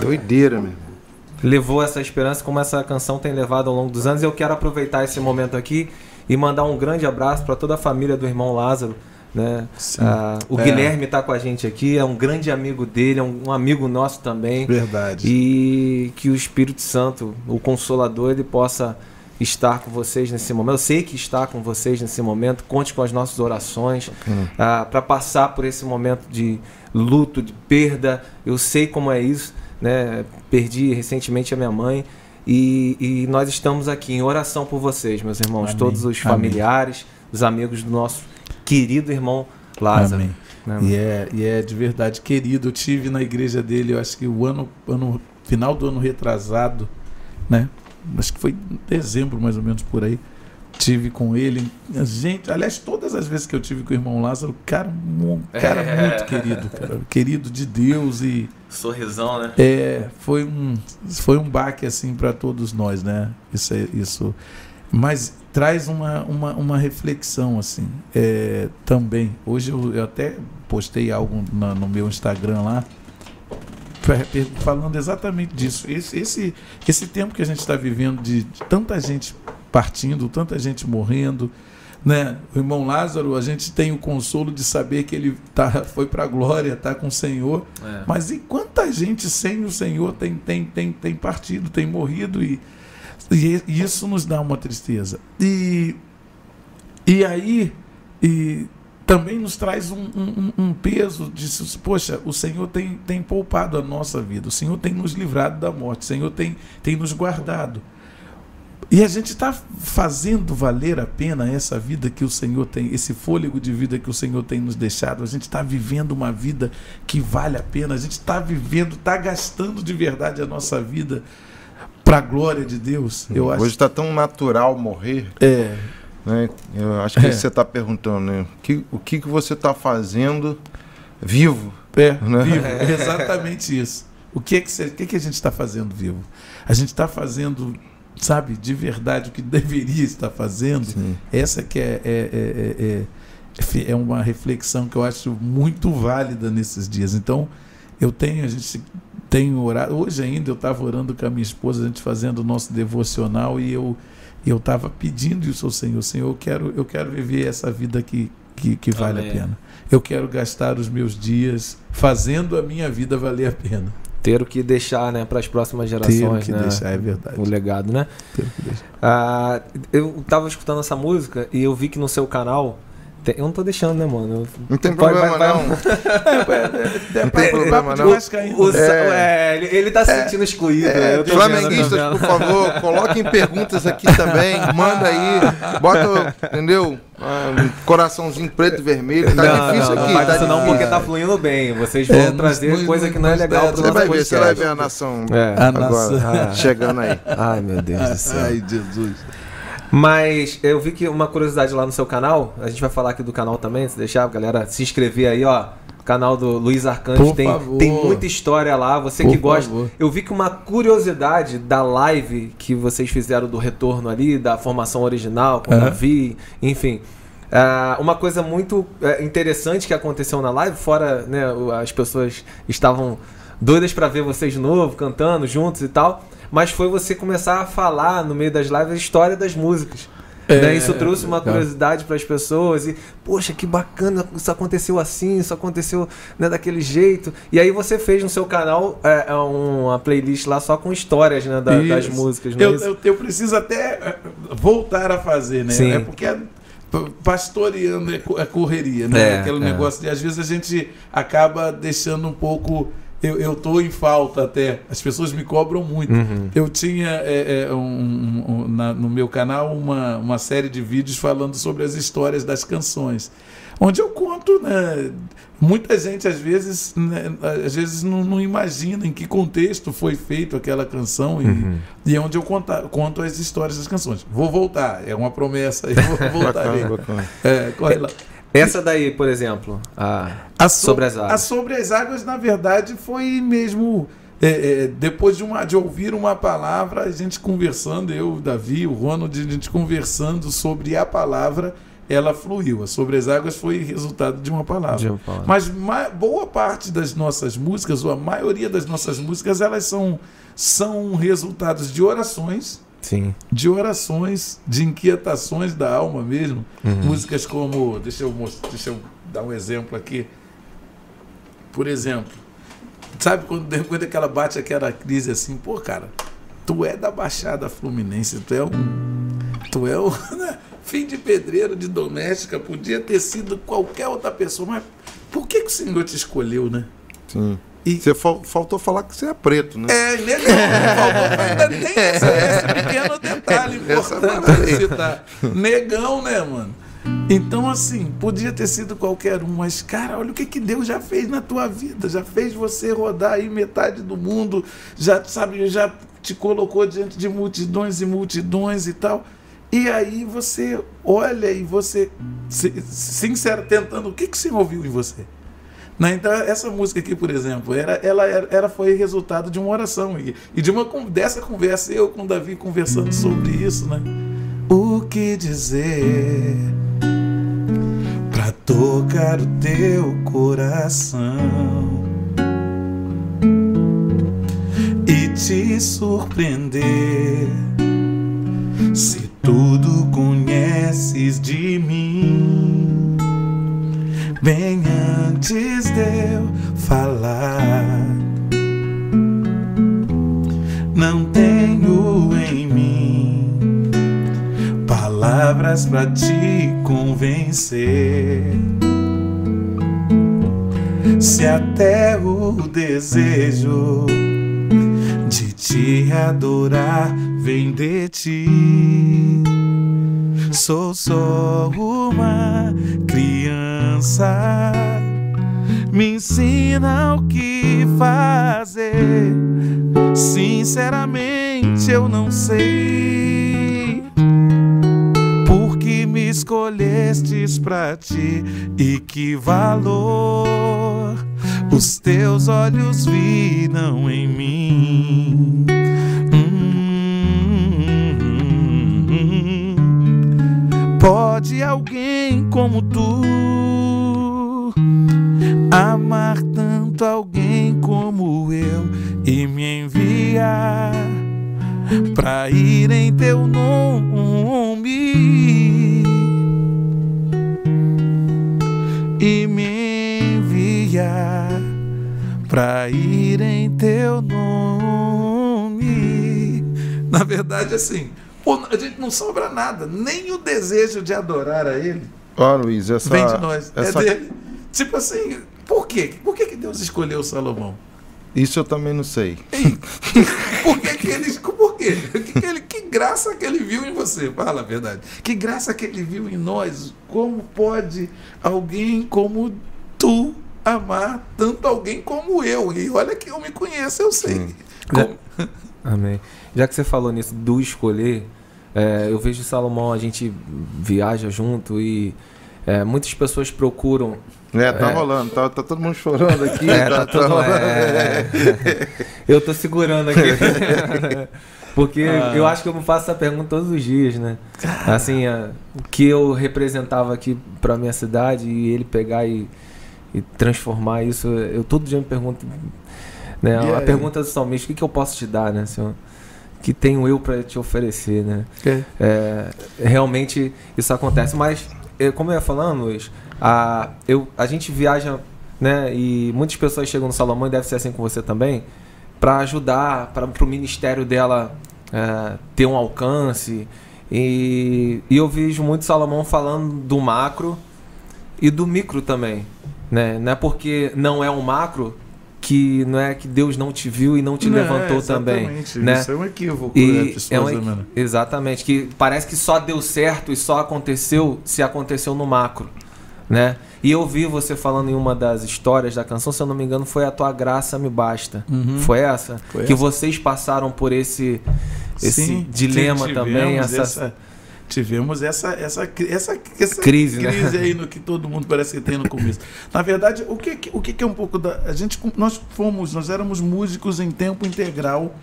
Doideira, meu. levou essa esperança, como essa canção tem levado ao longo dos anos. Eu quero aproveitar esse momento aqui e mandar um grande abraço para toda a família do irmão Lázaro. Né? Ah, o É. Guilherme está com a gente aqui, é um grande amigo dele, é um, um amigo nosso também. Verdade. E que o Espírito Santo, o Consolador, ele possa estar com vocês nesse momento. Eu sei que está com vocês nesse momento. Conte com as nossas orações para passar por esse momento de luto, de perda. Eu sei como é isso. Né? Perdi recentemente a minha mãe. E, e nós estamos aqui em oração por vocês, meus irmãos, Amém. todos os Amém. familiares, os amigos do nosso querido irmão Lázaro. Amém. né? E é, e é de verdade querido. Eu tive na igreja dele, eu acho que o ano, ano final do ano retrasado, né? Acho que foi em dezembro, mais ou menos por aí. Tive com ele. Gente, aliás, todas as vezes que eu tive com o irmão Lázaro, cara, mu- cara É. muito querido, cara. Querido de Deus e Sorrisão, né? é, foi um foi um baque assim para todos nós, né? Isso é- isso mas traz uma, uma, uma reflexão assim é, também. Hoje eu, eu até postei algo na- no meu Instagram lá falando exatamente disso. Esse, esse, esse tempo que a gente está vivendo de, de tanta gente partindo, tanta gente morrendo, né? O irmão Lázaro, a gente tem o consolo de saber que ele tá, foi para a glória, tá com o Senhor. É. Mas e quanta gente sem o Senhor tem, tem, tem, tem partido, tem morrido e, e isso nos dá uma tristeza. E, e aí e também nos traz um, um- um peso de, poxa, o Senhor tem, tem poupado a nossa vida, o Senhor tem nos livrado da morte, o Senhor tem, tem nos guardado. E a gente está fazendo valer a pena essa vida que o Senhor tem, esse fôlego de vida que o Senhor tem nos deixado. A gente está vivendo uma vida que vale a pena. A gente está vivendo, está gastando de verdade a nossa vida para a glória de Deus. Eu acho. Hoje está tão natural morrer, É, né? Eu acho que É. isso você está perguntando, né? O que, o que, que você está fazendo vivo? é, Né? vivo. É exatamente isso. O que é que, você- o que, é que a gente está fazendo vivo? A gente está fazendo, sabe, de verdade o que deveria estar fazendo. Sim. Essa que é, é, é, é, é, é uma reflexão que eu acho muito válida nesses dias. Então, eu tenho, a gente tem orado. Hoje ainda eu estava orando com a minha esposa, a gente fazendo o nosso devocional, e eu eu estava pedindo isso ao Senhor. Senhor, eu quero, eu quero viver essa vida que, que, que vale Amém. a pena. Eu quero gastar os meus dias fazendo a minha vida valer a pena. Ter o que deixar, né, para as próximas Ter gerações, que né? deixar, é verdade. O legado, né? Ter o que deixar. Ah, eu tava escutando essa música e eu vi que no seu canal. Eu não tô deixando, né, mano? Não tem problema, vai- vai- não. É, Não tem problema, de não. O- né? é, ele, ele tá se sentindo excluído. É, flamenguistas, por favor, coloquem perguntas aqui também. Manda aí. Bota, entendeu? Ah, um coraçãozinho preto e vermelho. Tá não, difícil não, aqui. não tá isso não, porque tá fluindo bem. Vocês vão É, trazer nos- coisa que não é legal pro Você vai ver, você vai ver a nação É. A agora chegando aí. Ai, meu Deus do céu. Ai, Jesus. Mas eu vi que uma curiosidade lá no seu canal, a gente vai falar aqui do canal também, se deixar a galera se inscrever aí, ó. Canal do Luiz Arcanjo Por tem, favor. tem muita história lá. Você Por que gosta. favor. Eu vi que uma curiosidade da live que vocês fizeram do retorno ali, da formação original, com o Aham. Davi, enfim. Ah, uma coisa muito eh, interessante que aconteceu na live, fora né, as pessoas estavam doidas pra ver vocês de novo, cantando juntos e tal, mas foi você começar a falar no meio das lives a história das músicas. É, Né, Isso trouxe uma legal. curiosidade para as pessoas e, poxa, que bacana, isso aconteceu assim, isso aconteceu né, daquele jeito. E aí você fez no seu canal é, é, uma playlist lá só com histórias né, da- das músicas, é Eu, eu, eu preciso até voltar a fazer, né? Sim. É porque é- pastoreando é co- é correria, né? É, Aquele é. negócio de às vezes a gente acaba deixando um pouco. Eu, eu tô em falta até. As pessoas me cobram muito. Uhum. Eu tinha é, é, um- um- um- na- no meu canal uma, uma série de vídeos falando sobre as histórias das canções. Onde eu conto, né? Muita gente às vezes, né, às vezes não, não imagina em que contexto foi feito aquela canção e, Uhum. e é onde eu conta, conto as histórias das canções. Vou voltar, é uma promessa, eu vou bacana. É, corre lá. Essa daí, por exemplo, a A so- Sobre as Águas. A Sobre as Águas, na verdade, foi mesmo. é, é, depois de, uma, de ouvir uma palavra, a gente conversando, eu, o Davi, o Ronald, a gente conversando sobre a palavra, ela fluiu. A Sobre as Águas foi resultado de uma palavra. De uma palavra. Mas ma- boa parte das nossas músicas, ou a maioria das nossas músicas, elas são, são resultados de orações, Sim. de orações, de inquietações da alma mesmo. Uhum. Músicas como, deixa eu, mostrar, deixa eu dar um exemplo aqui. Por exemplo, sabe quando depois daquela bate aquela crise assim, pô, cara, tu é da Baixada Fluminense, tu é um. Tu é um. né, Fim de pedreiro de doméstica, podia ter sido qualquer outra pessoa, mas por que, que o Senhor te escolheu, né? Sim. E- Você fal- faltou falar que você é preto, né? É. Faltou- Ainda tem esse, esse pequeno detalhe importante de citar. Negão, né, mano? Então, assim, podia ter sido qualquer um, mas, cara, olha o que, que Deus já fez na tua vida. Já fez você rodar aí metade do mundo, já, sabe, já te colocou diante de multidões e multidões e tal. E aí você olha e você, sincero, tentando, o que, que o Senhor ouviu em você? Né? Então, essa música aqui, por exemplo, era, ela, era, foi resultado de uma oração e, e de uma dessa conversa, eu com o Davi conversando sobre isso, né? O que dizer pra tocar o teu coração e te surpreender? Se tudo conheces de mim bem antes de eu falar. Não tenho em mim palavras para te convencer. Se até o desejo de te adorar vem de ti. Sou só uma criança. Me ensina o que fazer. Sinceramente, eu não sei. Porque me escolhestes pra ti e que valor os teus olhos viram em mim. Pode alguém como tu amar tanto alguém como eu e me enviar pra ir em teu nome e me enviar pra ir em teu nome. Na verdade, assim, pô, a gente não sobra nada, nem o desejo de adorar a Ele Ó, Luiz, essa. vem de nós, essa- é dele. Tipo assim, por quê? Por que, que Deus escolheu Salomão? Isso eu também não sei. Ei, por que, que ele. Por quê? Que, que, ele, que graça que ele viu em você? Fala a verdade. Que graça que ele viu em nós. Como pode alguém como tu amar tanto alguém como eu? E olha que eu me conheço, eu sei. Como- Amém. Já que você falou nisso do escolher, é, eu vejo Salomão, a gente viaja junto e é, muitas pessoas procuram. É, tá É. rolando, tá, tá todo mundo chorando aqui. É, tá, tá todo- rolando. é. Eu tô segurando aqui. Porque Ah. eu acho que eu me faço essa pergunta todos os dias, né? Assim, é, o que eu representava aqui pra minha cidade e ele pegar e, e transformar isso, eu todo dia me pergunto. Né, a pergunta do salmista, o que, que eu posso te dar, né, Senhor? Que tenho eu pra te oferecer, né? É. É, realmente isso acontece. Mas, eh, como eu ia falando, Luiz, a, eu, a gente viaja, né? E muitas pessoas chegam no Salomão, e deve ser assim com você também, para ajudar, para o ministério dela é, ter um alcance. E, e eu vejo muito Salomão falando do macro e do micro também. Né? Não é porque não é um macro que não é que Deus não te viu e não te Não, levantou também. exatamente. Né? Isso é um equívoco, E né, pessoas, é um né, mano? Exatamente, que parece que só deu certo e só aconteceu se aconteceu no macro, né? E eu vi você falando em uma das histórias da canção, se eu não me engano, foi a tua graça me basta. Uhum. Foi essa? Foi que essa. vocês passaram por esse esse Sim, dilema também, essa, essa- tivemos essa essa essa, essa Crise, né? aí no que todo mundo parece que tem no começo. Na verdade, o que o que é um pouco da a gente nós fomos nós éramos músicos em tempo integral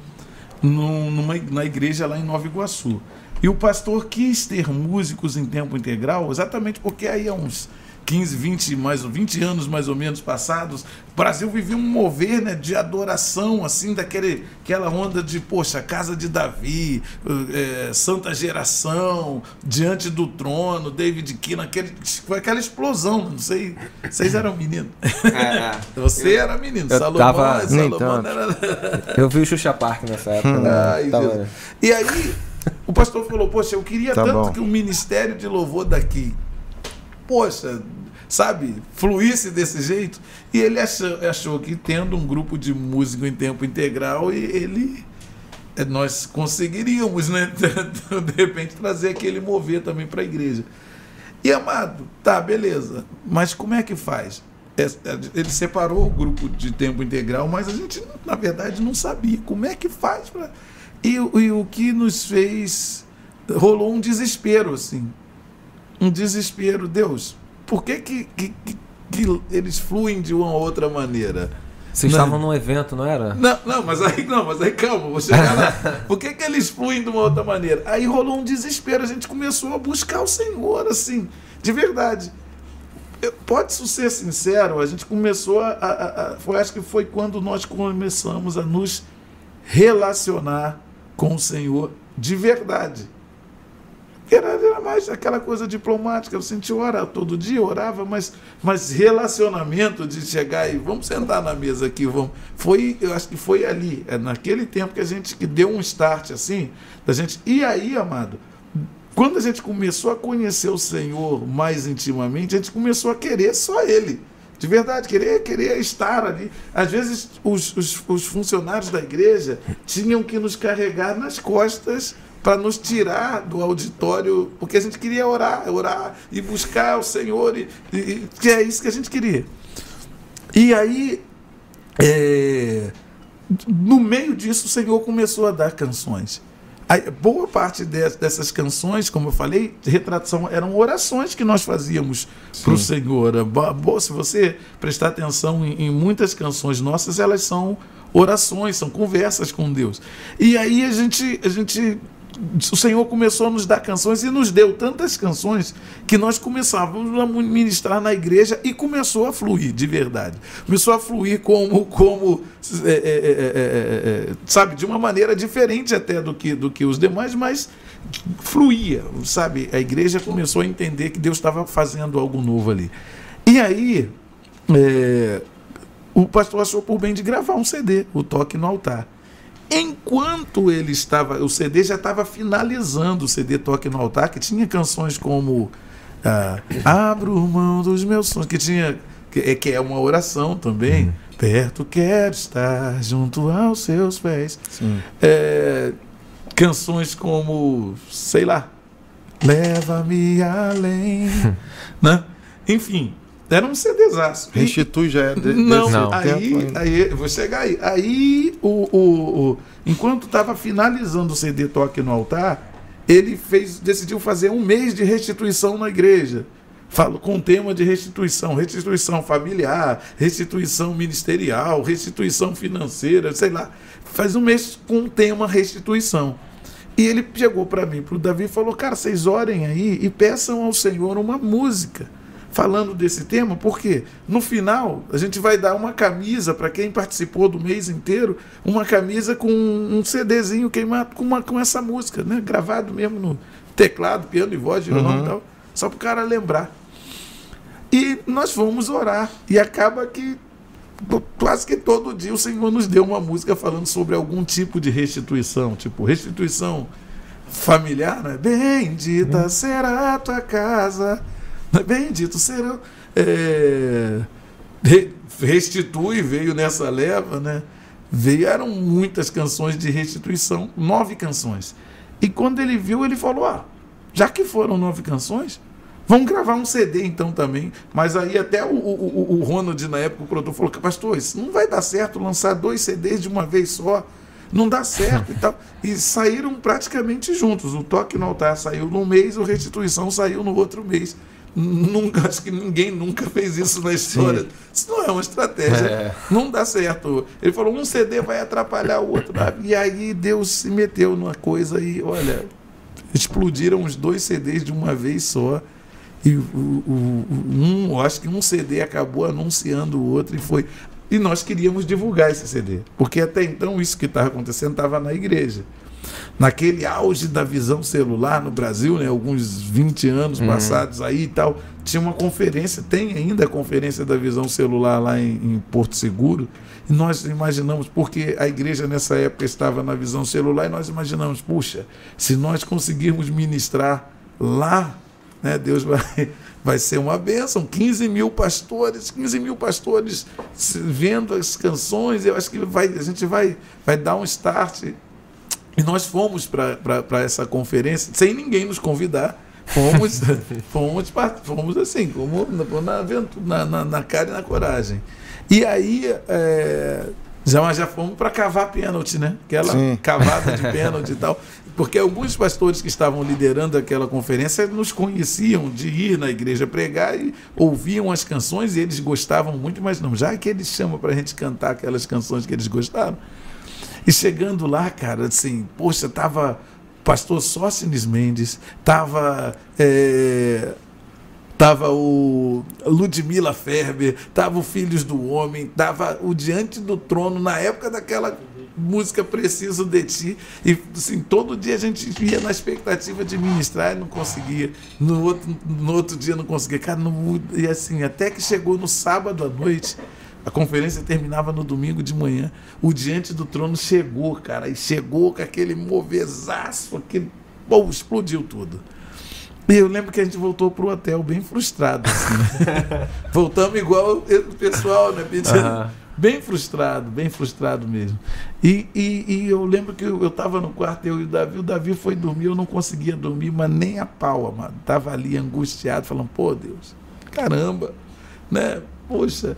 num- numa na igreja lá em Nova Iguaçu. E o pastor quis ter músicos em tempo integral, exatamente porque aí há uns 15, 20, mais 20 anos mais ou menos passados, o Brasil vivia um mover né, de adoração, assim, daquele, aquela onda de, poxa, casa de Davi, é, Santa Geração, Diante do Trono, David Keane, aquele, foi aquela explosão, não sei, vocês eram meninos. É, Você era menino, eu Salomão, tava, Salomão era... Eu vi o Xuxa Park nessa época. Né? Ai, tava... E aí, o pastor falou, poxa, eu queria tá tanto bom. que o ministério de louvor daqui poxa, sabe, fluísse desse jeito. E ele achou, achou que tendo um grupo de músico em tempo integral, ele eh, nós conseguiríamos, né, de repente trazer aquele mover também para a igreja. E amado, tá, beleza. Mas como é que faz? É, é, ele separou o grupo de tempo integral, mas a gente, na verdade, não sabia como é que faz para. E, e o que nos fez. Rolou um desespero, assim um desespero. Deus, por que, que, que, que eles fluem de uma outra maneira? Vocês estavam num evento, não era? Não, não, mas aí não, mas aí calma, vou chegar lá. Por que, que eles fluem de uma outra maneira? Aí rolou um desespero, a gente começou a buscar o Senhor, assim, de verdade. Pode ser sincero, a gente começou a, a, a, Foi, acho que foi quando nós começamos a nos relacionar com o Senhor de verdade. Era, era mais aquela coisa diplomática. Eu sentia orar todo dia, orava, mas, mas relacionamento de chegar e vamos sentar na mesa aqui, vamos. Foi, eu acho que foi ali, é naquele tempo que a gente que deu um start assim, da gente. E aí, amado, quando a gente começou a conhecer o Senhor mais intimamente, a gente começou a querer só Ele. De verdade, querer, querer estar ali. Às vezes, os, os, os funcionários da igreja tinham que nos carregar nas costas para nos tirar do auditório, porque a gente queria orar, orar e buscar o Senhor, e, e que é isso que a gente queria. E aí, é, no meio disso, o Senhor começou a dar canções. Aí, boa parte dessas canções, como eu falei, retratação, eram orações que nós fazíamos para o Senhor. Se você prestar atenção em, em muitas canções nossas, elas são orações, são conversas com Deus. E aí a gente, a gente o Senhor começou a nos dar canções e nos deu tantas canções que nós começávamos a ministrar na igreja e começou a fluir de verdade. Começou a fluir como, como é, é, é, sabe, de uma maneira diferente até do que, do que os demais, mas fluía, sabe? A igreja começou a entender que Deus estava fazendo algo novo ali. E aí, o pastor achou por bem de gravar um CD, o Toque no Altar. Enquanto ele estava, o CD já estava finalizando o CD Toque no Altar, que tinha canções como ah, Abro mão dos meus sonhos, que tinha que é, que é uma oração também. Uhum. Perto quero estar junto aos seus pés. É, canções como, sei lá, Leva-me além. né? Enfim, era um CDzaço. Restitui já é de, Não, não. Aí, aí, vou chegar aí. Aí, o, o, o enquanto estava finalizando o CD Toque no Altar, ele fez, decidiu fazer um mês de restituição na igreja. Falo com tema de restituição, restituição familiar, restituição ministerial, restituição financeira, sei lá. Faz um mês com o tema restituição. E ele chegou para mim, para o Davi, e falou: Cara, vocês orem aí e peçam ao Senhor uma música falando desse tema, porque no final a gente vai dar uma camisa para quem participou do mês inteiro, uma camisa com um CDzinho queimado com, uma, com essa música, né? gravado mesmo no teclado, piano e voz, violão uhum. e tal, só para o cara lembrar. E nós fomos orar, e acaba que quase que todo dia o Senhor nos deu uma música falando sobre algum tipo de restituição, tipo restituição familiar, né? Bendita uhum. será a tua casa Bendito serão. É, restitui, veio nessa leva, né? Vieram muitas canções de restituição, nove canções. E quando ele viu, ele falou: Ah, já que foram nove canções, vamos gravar um CD então também. Mas aí até o, o, o Ronald, na época, o produtor, falou: Pastor, isso não vai dar certo lançar dois CDs de uma vez só. Não dá certo e tal. E saíram praticamente juntos. O Toque no Altar saiu num mês, o Restituição saiu no outro mês. Nunca, acho que ninguém nunca fez isso na história. Sim. Isso não é uma estratégia. É. Não dá certo. Ele falou: um CD vai atrapalhar o outro. E aí Deus se meteu numa coisa e, olha, explodiram os dois CDs de uma vez só. E o, o- um, acho que um CD acabou anunciando o outro e foi. E nós queríamos divulgar esse CD. Porque até então isso que estava acontecendo estava na igreja. Naquele auge da visão celular no Brasil, né, alguns 20 anos passados aí e tal, tinha uma conferência, tem ainda a conferência da visão celular lá em, em Porto Seguro. E nós imaginamos, porque a igreja nessa época estava na visão celular, e nós imaginamos, puxa, se nós conseguirmos ministrar lá né? Deus vai, vai ser uma bênção. 15 mil pastores, 15 mil pastores vendo as canções. Eu acho que vai, a gente vai, vai dar um start. E nós fomos para essa conferência sem ninguém nos convidar. Fomos, fomos, fomos assim, como na, na, na, na cara e na coragem. E aí, é, já, já fomos para cavar pênalti, né? Aquela Sim. cavada de pênalti e tal. Porque alguns pastores que estavam liderando aquela conferência nos conheciam de ir na igreja pregar e ouviam as canções e eles gostavam muito, mas não, já que eles chamam para a gente cantar aquelas canções que eles gostaram. E chegando lá, cara, assim, poxa, tava pastor Sócines Mendes, tava. é, Tava o Ludmila Ferber, tava o Filhos do Homem, tava o Diante do Trono, na época daquela música Preciso de Ti. E assim, todo dia a gente ia na expectativa de ministrar e não conseguia. No outro, no outro dia não conseguia. Cara, não, e assim, até que chegou no sábado à noite, a conferência terminava no domingo de manhã. O Diante do Trono chegou, cara, e chegou com aquele movezaço, aquele. Bom, explodiu tudo. E eu lembro que a gente voltou pro hotel bem frustrado. assim. Voltamos igual o pessoal, né? Pedindo- Aham. Bem frustrado, bem frustrado mesmo. E, e, e eu lembro que eu estava no quarto, eu e o Davi, o Davi foi dormir, eu não conseguia dormir, mas nem a pau, amado. Tava ali angustiado, falando, pô, Deus, caramba, né? Poxa,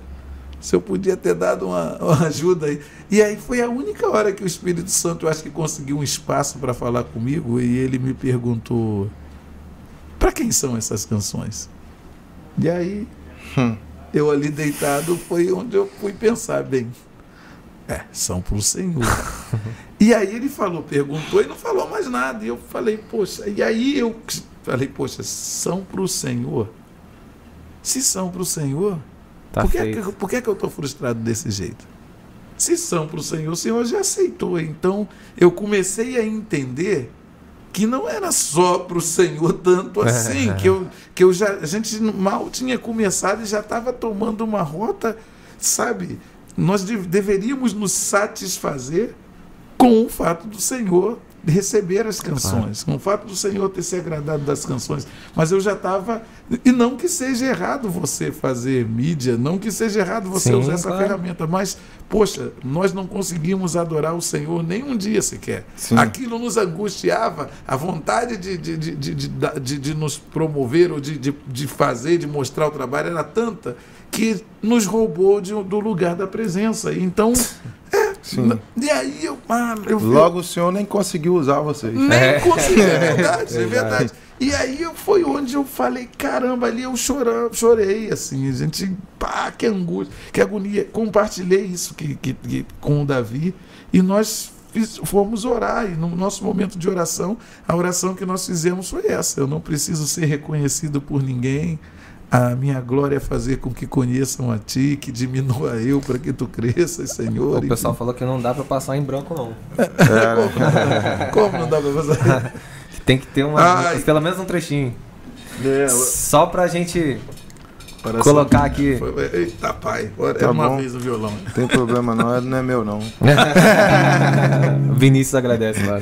se eu podia ter dado uma, uma ajuda aí. E aí foi a única hora que o Espírito Santo, eu acho que conseguiu um espaço para falar comigo, e ele me perguntou, para quem são essas canções? E aí, Hum. eu ali deitado foi onde eu fui pensar, bem, é, são para o Senhor. e aí ele falou, perguntou e não falou mais nada. E eu falei, poxa, e aí eu falei, poxa, são para o Senhor? Se são para o Senhor, Tá por, que, que- por que, que eu estou frustrado desse jeito? Se são para o Senhor, o Senhor já aceitou. Então eu comecei a entender que não era só para o Senhor tanto assim, que, eu, que eu já, a gente mal tinha começado e já estava tomando uma rota, sabe? Nós de- deveríamos nos satisfazer com o fato do Senhor receber as canções, com o fato do Senhor ter se agradado das canções. Mas eu já estava. E não que seja errado você fazer mídia, não que seja errado você Sim, usar essa claro. ferramenta, mas, poxa, nós não conseguimos adorar o Senhor nem um dia sequer. Sim. Aquilo nos angustiava, a vontade de, de, de, de, de- de nos promover ou de, de, de fazer, de mostrar o trabalho era tanta que nos roubou de- do lugar da presença. Então, Sim. e aí eu, ah, eu Logo o senhor nem conseguiu usar vocês. nem É. consegui, é verdade, é Verdade. verdade. E aí eu, foi onde eu falei, caramba, ali eu chorei, chorei assim, a gente, pá, que angústia, que agonia. Compartilhei isso que, que- que- com o Davi e nós fiz- fomos orar. E no nosso momento de oração, a oração que nós fizemos foi essa: eu não preciso ser reconhecido por ninguém. A minha glória é fazer com que conheçam a ti, que diminua eu para que tu cresças, Senhor. O pessoal Enfim. falou que não dá pra passar em branco, não. É, Como não dá para? Que tem que ter uma, Ai. pelo menos um trechinho. É, Só pra gente Parece- colocar aqui. Foi- Eita, pai. Olha, Tá era uma bom. vez o violão. não tem problema não, não é meu não. Vinícius agradece, claro.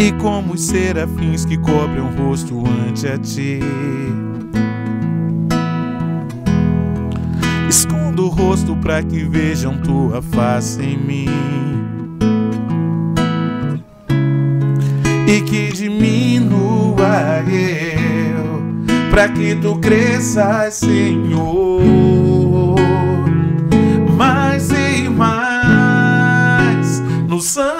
E como os serafins que cobrem o rosto ante a ti. Escondo o rosto para que vejam tua face em mim. e que diminua eu, para que tu cresças, Senhor, mais e mais no Santo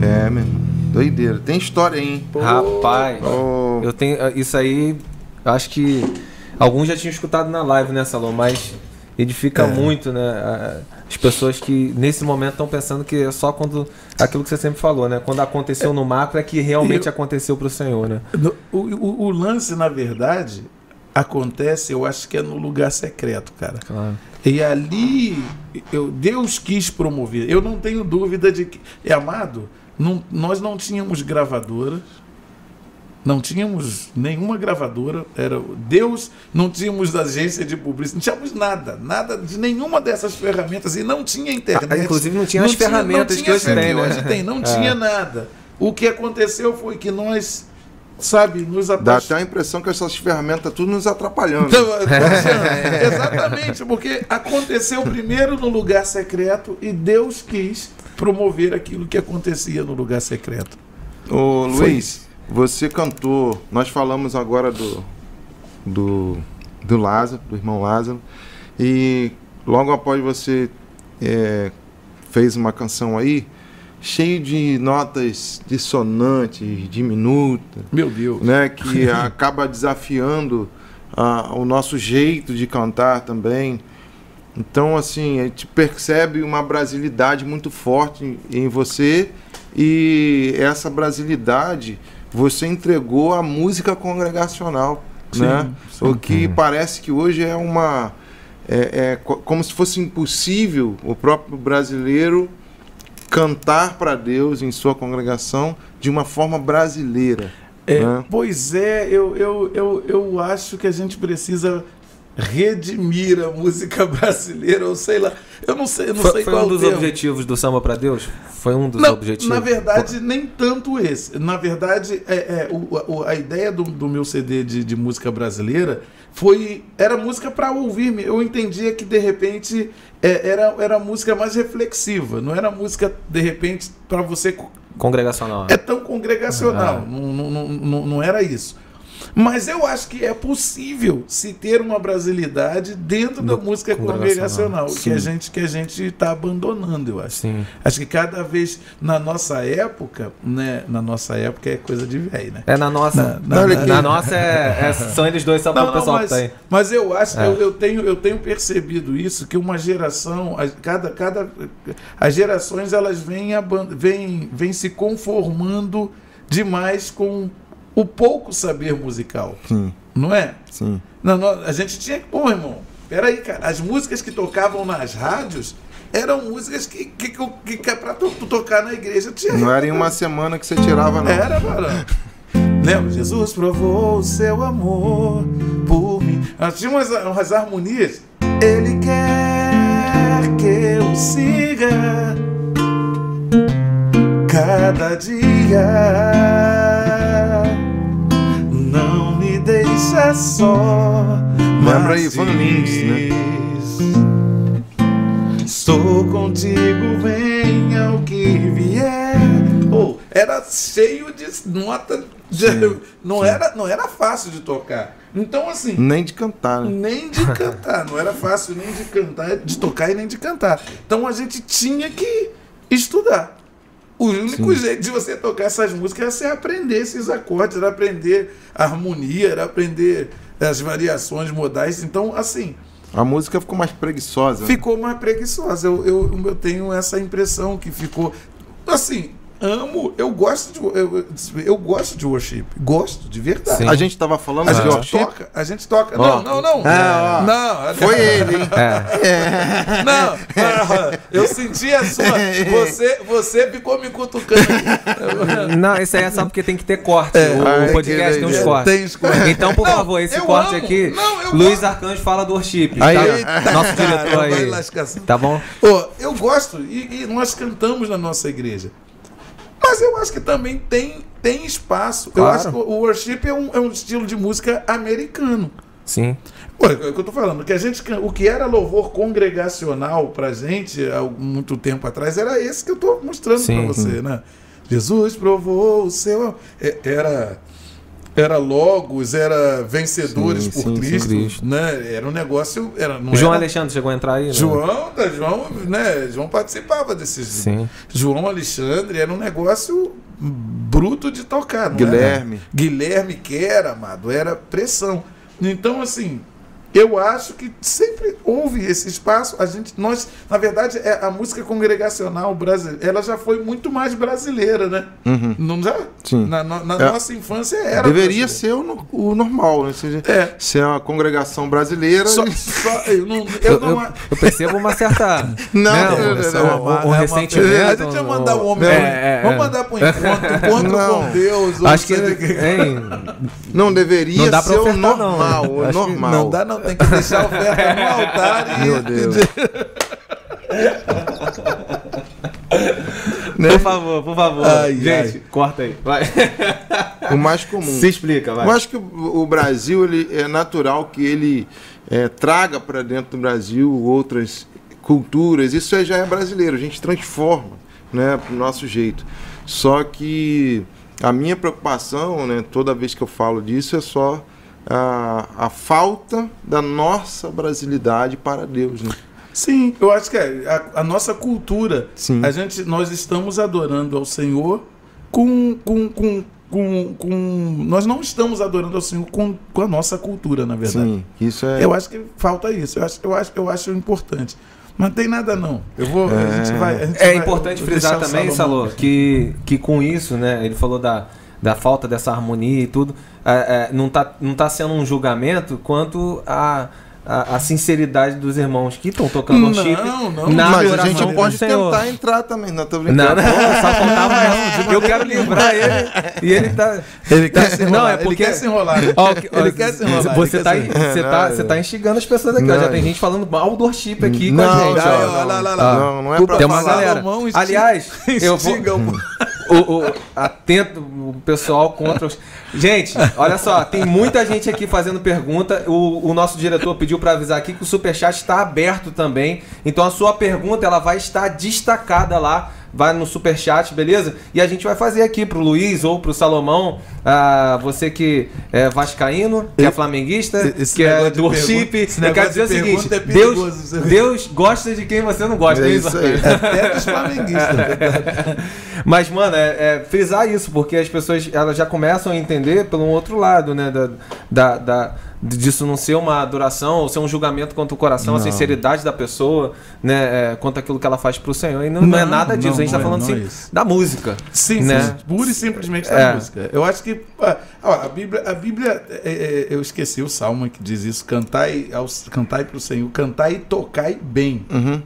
É, meu irmão. Doideira. Tem história aí, hein? Rapaz, eu tenho. Isso aí, acho que alguns já tinham escutado na live, né, Salom? Mas edifica É. muito, né? As pessoas que nesse momento estão pensando que é só quando. Aquilo que você sempre falou, né? Quando aconteceu no macro é que realmente Eu- aconteceu pro Senhor, né? O, o- o lance, na verdade, acontece, eu acho que é no lugar secreto, cara. Claro. E ali eu, Deus quis promover. Eu não tenho dúvida de que. É amado, não- nós não tínhamos gravadoras, não tínhamos nenhuma gravadora. Era Deus, não tínhamos agência de publicidade, não tínhamos nada, nada de nenhuma dessas ferramentas e não tinha internet. Ah, inclusive não tinha as ferramentas não que hoje tinha tem, né? hoje tem, não É. tinha nada. O que aconteceu foi que nós, sabe, nos dá até a impressão que essas ferramentas tudo nos atrapalhando. Então, Exatamente, porque aconteceu primeiro no lugar secreto e Deus quis promover aquilo que acontecia no lugar secreto. Ô Luiz, você cantou. Nós falamos agora do, do, do Lázaro, do irmão Lázaro. E logo após você é, fez uma canção aí, cheio de notas dissonantes, diminutas, Meu Deus. né? Que acaba desafiando ah, o nosso jeito de cantar também. Então, assim, a gente percebe uma brasilidade muito forte em, em você e essa brasilidade você entregou à música congregacional, Sim, né? sim. O que parece que hoje é uma é, é co- como se fosse impossível o próprio brasileiro cantar para Deus em sua congregação de uma forma brasileira. É, né? Pois é, eu, eu, eu, eu acho que a gente precisa redimir a música brasileira, ou sei lá, eu não sei, eu não Foi, sei foi qual um dos termo. objetivos do Samba pra Deus? Foi um dos Não, objetivos? na verdade, nem tanto esse. Na verdade, é, é, o- o- a ideia do, do meu CD de, de música brasileira foi era música para ouvir. Eu entendia que de repente é, era, era música mais reflexiva, não era música de repente para você Congregacional. é tão congregacional. Ah. Não, não, não, não era isso. Mas eu acho que é possível se ter uma brasilidade dentro da música congregacional. que a gente que a gente está abandonando, eu acho. Sim. Acho que cada vez na nossa época, né? Na nossa época é coisa de velho, né? É na nossa. Na- Na, na- na nossa é, é- são eles dois só para o pessoal mas, que tá aí. mas eu acho, É. eu, eu tenho, eu tenho percebido isso, que uma geração, a- cada, cada, as gerações elas vêm, vêm, vêm se conformando demais com o pouco saber musical, Sim, não é? sim. Não, não, a gente tinha que. Pô, irmão, peraí, cara. As músicas que tocavam nas rádios eram músicas que, que, que, que é pra tu, tu tocar na igreja. Tinha Não era em uma semana que você tirava, não. Era, varão. Lembra? Jesus provou o seu amor por mim. Nós tinha umas, umas harmonias. Ele quer que eu siga cada dia. Deixa só. Lembra aí, Van Lins, né? Estou contigo, venha o que vier. Oh, era cheio de nota. de- não, Era, não era fácil de tocar. Então, assim, Nem de cantar, né? nem de cantar. Não era fácil nem de cantar, de tocar e nem de cantar. Então a gente tinha que estudar. O único jeito de você tocar essas músicas era você aprender esses acordes, era aprender a harmonia, era aprender as variações modais. Então, assim, A música ficou mais preguiçosa. né? ficou mais preguiçosa. Eu, eu, eu tenho essa impressão que ficou. Assim, amo, eu gosto de eu, eu gosto de worship, gosto de verdade. Sim. A gente tava falando A de worship. toca, a gente toca. Ó. Não, não, não. Ah, não. Foi ele, hein? É. Não, ah, eu senti a sua. Você, você ficou me cutucando. Não, isso aí é só porque tem que ter corte. É. o Ai, podcast tem uns cortes. Tem os cortes. Então, por Não, favor, esse corte amo. aqui, Não, eu Luiz gosto. Arcanjo fala do worship. Aí, tá? Nosso diretor aí. lascação. Tá bom? Ô, eu gosto e, e nós cantamos na nossa igreja. Mas eu acho que também tem, tem espaço. Eu Claro. acho que o worship é um, é um estilo de música americano. Sim. Pô, é o que eu tô falando. Que a gente, o que era louvor congregacional pra gente há muito tempo atrás era esse que eu tô mostrando pra você, né? Jesus provou o seu. é- Era. Era logos, era vencedores Sim, por sim, sim, Cristo, Cristo. né? Era um negócio. Era, não O João era- Alexandre chegou a entrar aí? né? João, tá, João, né? João participava desses. Sim. João Alexandre era um negócio bruto de tocar, não Guilherme. Era? Guilherme que era, amado, era pressão. Então, assim, eu acho que sempre houve esse espaço. A gente, nós, na verdade, é, a música congregacional brasileira, ela já foi muito mais brasileira, né? Uhum. Não já? Sim. Na, na- na É. nossa infância era. Deveria brasileira. ser o, o normal, né? Ou seja, É. ser uma congregação brasileira. Só, só, eu não, eu Eu, não eu- eu percebo uma certa. Não, né, não, um- não, um- não. É ressentimento. A gente ia mandar o homem. É, pro- é, Vamos é. mandar pro encontro, encontro Não. com Deus. Acho que. Não deveria Não dá ser o ofertar, não, normal. O normal. Não dá, não. Tem que deixar a oferta no altar e. Meu Deus. Por favor, por favor. Ai, Gente, ai. corta aí. Vai. O mais comum. Se explica, vai. Eu acho que o Brasil ele, é natural que ele é, traga para dentro do Brasil outras culturas. Isso é- já é brasileiro, a gente transforma né, para o nosso jeito. Só que a minha preocupação, né, toda vez que eu falo disso, é só a, a falta da nossa brasilidade para Deus. Né? Sim, eu acho que é a, a nossa cultura. Sim. A gente, nós estamos adorando ao Senhor com, com, com, com, com- Nós não estamos adorando ao Senhor com, com a nossa cultura, na verdade. Sim, isso é. Eu acho que falta isso. Eu acho, eu acho, eu acho importante. Mas não tem nada, não. Eu vou. A gente vai. a gente É vai- importante frisar também. Salô, que, que com isso, né? Ele falou da, da falta dessa harmonia e tudo. é, é, não, tá, não tá sendo um julgamento quanto a, a, a sinceridade dos irmãos que estão tocando o Não, chip não, na Mas a gente pode Senhor. tentar entrar também, não tô Não, brincando. não, só faltava não. Eu quero livrar ele e ele tá. Ele quer se enrolar. Não, é porque. Ele quer se enrolar. Ó, que- ó, Ele quer se enrolar. Você tá, quer aí- se você tá, você tá instigando as pessoas aqui. ó. Não. Já tem gente falando mal do worship aqui com a Não, gente. já, ó. Lá, lá, lá. Não, não é pra Tem uma galera. Aliás, eu vou. O, o- atento o pessoal contra os. Gente, olha só, tem muita gente aqui fazendo pergunta. O, o nosso diretor pediu para avisar aqui que o superchat está aberto também. Então a sua pergunta ela vai estar destacada lá. Vai no superchat, beleza? E a gente vai fazer aqui pro Luiz ou pro Salomão, ah, você que é vascaíno, que é flamenguista, Esse que é do esse Eu quero dizer o seguinte: é Deus. Deus gosta de quem você não gosta. É isso aí. Até dos flamenguistas. Mas, mano, é, é frisar isso, porque as pessoas elas já começam a entender pelo outro lado, né? Da, da, da- disso não ser uma adoração ou ser um julgamento contra o coração, a Não. sinceridade da pessoa, né? É, quanto aquilo que ela faz pro Senhor. E não, não é Não, nada disso. a gente tá é, falando é assim isso. da música. Sim, Né? sim, pura e simplesmente da É. música. Eu acho que. ó, a Bíblia, a Bíblia é, é, eu esqueci o salmo que diz isso: cantai, aos, cantai para o Senhor, cantai e tocai bem. Uhum.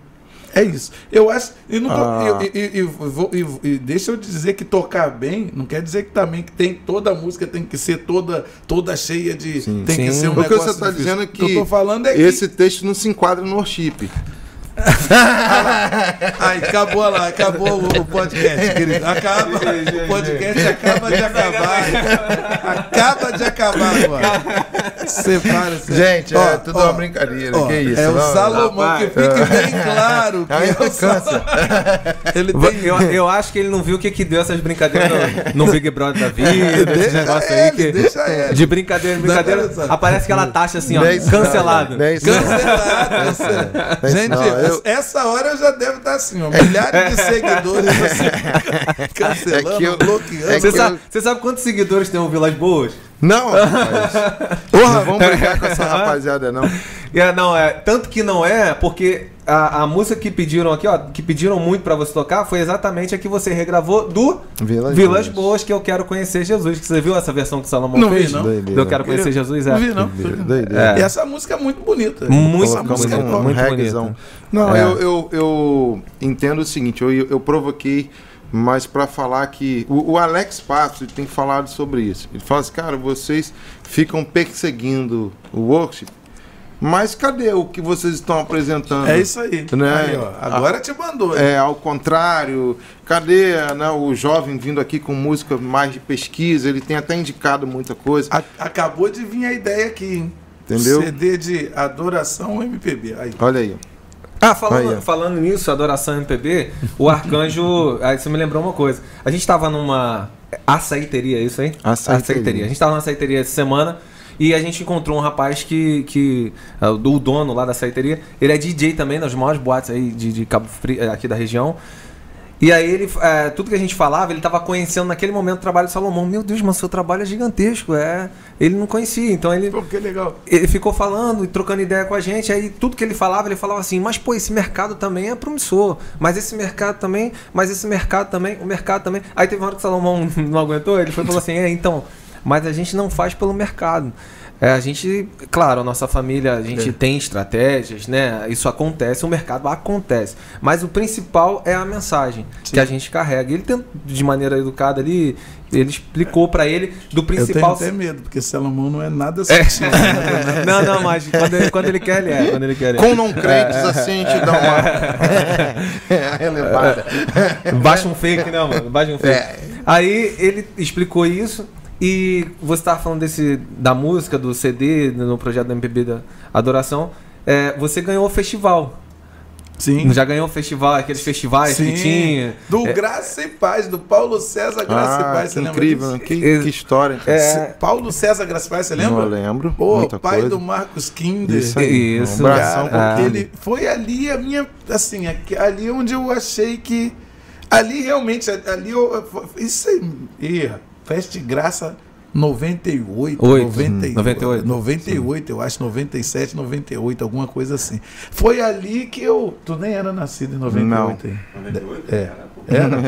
É isso. Eu acho. E, não Ah. e- e- e- e- e deixa eu dizer que tocar bem não quer dizer que também que tem toda a música tem que ser toda, toda cheia de. Sim. Tem que Sim. ser um O que você está dizendo é O que eu que tô falando é que. esse texto não se enquadra no worship. Ai, acabou lá, acabou o, o podcast, querido. Acaba. O podcast acaba de acabar. Acaba de acabar agora. Separa, -se. Gente, é Ó, tudo ó, uma brincadeira. ó, que isso? É o Não, Salomão, que rapaz. fique bem claro. Que Aí é o cansa. Ele tem. Eu, eu acho que ele não viu o que, que deu essas brincadeiras no, no Big Brother da vida, esse negócio ele, aí que. deixa ele. De brincadeira em brincadeira, aparece aquela taxa assim, ó, é cancelado. é Cancelado, Gente, não, eu- essa hora eu já devo estar assim, ó, milhares de seguidores assim, cancelando, É que eu- bloqueando. é Você sabe, você sabe quantos seguidores tem o Vilas Boas? Não, rapaz. Porra, vamos brigar com essa rapaziada, não. É, não, é. Tanto que não é, porque a, a música que pediram aqui, ó, que pediram muito pra você tocar, foi exatamente a que você regravou do Vilas Vilas Boas. Boas, que eu quero conhecer Jesus. Que você viu essa versão que o Salomão Não vi, fez? não. Doideira. Eu quero conhecer Jesus, é. Não vi, não. Doideira. É. E essa música é muito bonita. Muito essa música é um, muito bonita. Não, É. eu, eu, eu entendo o seguinte, eu, eu provoquei, mas para falar que. O, o Alex Passos ele tem falado sobre isso. Ele fala assim, cara, vocês ficam perseguindo o worship, mas cadê o que vocês estão apresentando? É isso aí. Né? Aí, ó, agora te mandou. É, ao contrário, cadê né, o jovem vindo aqui com música mais de pesquisa? Ele tem até indicado muita coisa. A- acabou de vir a ideia aqui, hein? Entendeu? CD de adoração MPB. Aí. Olha aí. Ah, falando, falando nisso, adoração MPB, o Arcanjo. aí você me lembrou uma coisa. A gente tava numa. Açaiteria, é isso aí? Açaiteria. A gente tava na açaiteria essa semana e a gente encontrou um rapaz que. que ah, o do- o dono lá da açaiteria, ele é DJ também, nas maiores boates aí de, de Cabo Frio, eh, aqui da região. E aí ele, eh, tudo que a gente falava, ele tava conhecendo naquele momento o trabalho do Salomão. Meu Deus, mas seu trabalho é gigantesco, é. Ele não conhecia, então ele Pô, que legal. ele ficou falando e trocando ideia com a gente, aí tudo que ele falava, ele falava assim, mas pô, esse mercado também é promissor, mas esse mercado também, mas esse mercado também, o mercado também. Aí teve uma hora que o Salomão não aguentou, ele foi e falou assim, é, então, mas a gente não faz pelo mercado. É, a gente, claro, a nossa família, a gente É. tem estratégias, né? Isso acontece, o mercado acontece. Mas o principal é a mensagem que a gente carrega. Ele tem, de maneira educada ali, ele explicou pra ele do Eu tenho principal. até medo, porque Salomão não é nada É. sutil. né? não, não, mas quando ele, quando ele quer, ele é. Quando ele quer, ele é. Com não crentes, assim, a gente dá uma é, relevada. Baixa um fake, né, mano? Baixa um fake. É. Aí ele explicou isso e você estava falando desse, da música, do CD, no projeto da MPB da Adoração. É, você ganhou o festival. Sim. Já ganhou o festival, aqueles festivais que tinha. Do É. Graça e Paz, do Paulo César Graça e Ah, Paz. que Você lembra incrível, que, que história. É. Paulo César Graça e Paz, você lembra? Não lembro. Pô, muita pai coisa. do Marcos Kinder. Isso aí. Isso, um abração cara. Ah. Ele foi ali a minha, assim, ali onde eu achei que ali realmente ali eu isso aí, ih, Festa de Graça 98, Oito. 90, Hum, 98. 98, eu acho 97, 98, alguma coisa assim. Foi ali que eu, tu nem era nascido em 98 aí. 98? É. Era?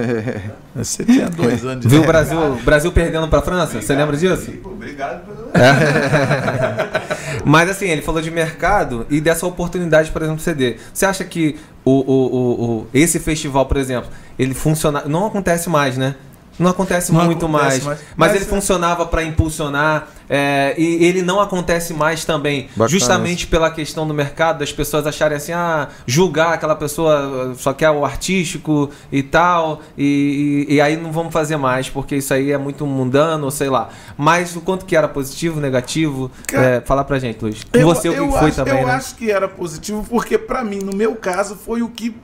Você tinha dois anos de Viu o idade. Brasil, o Brasil perdendo pra França? Você lembra disso? Obrigado. Mas assim, ele falou de mercado e dessa oportunidade, por exemplo, CD. Você acha que o, o, o, o- esse festival, por exemplo, ele funciona. Não acontece mais, né? Não acontece Não muito acontece mais. mais. Mas, Mas ele é- funcionava para impulsionar é, e ele não acontece mais também. Bacana justamente pela questão do mercado, das pessoas acharem assim, ah, julgar aquela pessoa só quer o artístico e tal, e, e- e aí não vamos fazer mais, porque isso aí é muito mundano, sei lá. Mas o quanto que era positivo, negativo, Cara, é, fala pra gente, Luiz. Eu, Você o que eu foi acho, também, eu né? acho que era positivo, porque pra mim, no meu caso, foi o que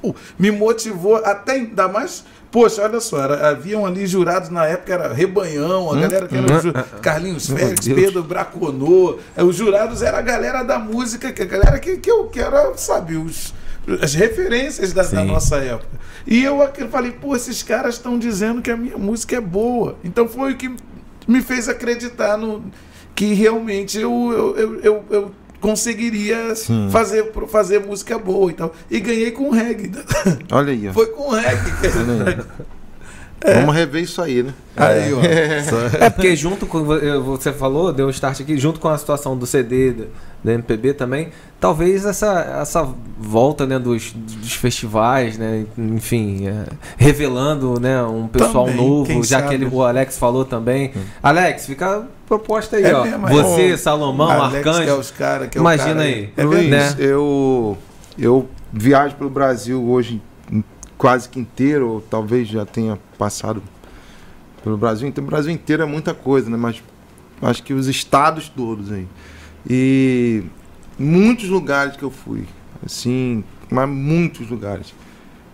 pô, me motivou até ainda mais. Poxa, olha só, era- haviam ali jurados na época, era Rebanhão, a galera que era ju- Carlinhos Félix. Pedro Braconô. eh, Os jurados era a galera da música, que a galera que, que eu que era, sabe, os, as referências da, da nossa época. E eu falei, pô, esses caras estão dizendo que a minha música é boa. Então foi o que me fez acreditar no que realmente eu, eu, eu, eu conseguiria Sim. fazer, fazer música boa e tal. E ganhei com reggae. Olha aí, ó. Foi com reggae. Olha aí. Vamos rever isso aí, né? Aí, ó. É porque junto com vo- você falou, deu um start aqui, junto com a situação do CD, da, MPB também, talvez essa, essa volta né, dos, dos festivais, né, enfim, é, revelando né, um pessoal Também, novo, já sabe. que ele, o Alex falou também. Alex, fica proposta aí, É ó. mesmo, é. você, Salomão, Alex, que é Arcanjo. os cara, que é o Imagina cara aí. É Luiz, verdade. né? eu, eu viajo pelo Brasil hoje quase que inteiro, ou talvez já tenha passado pelo Brasil. Então, o Brasil inteiro é muita coisa, né? Mas acho que os estados todos aí. E muitos lugares que eu fui, assim, mas muitos lugares.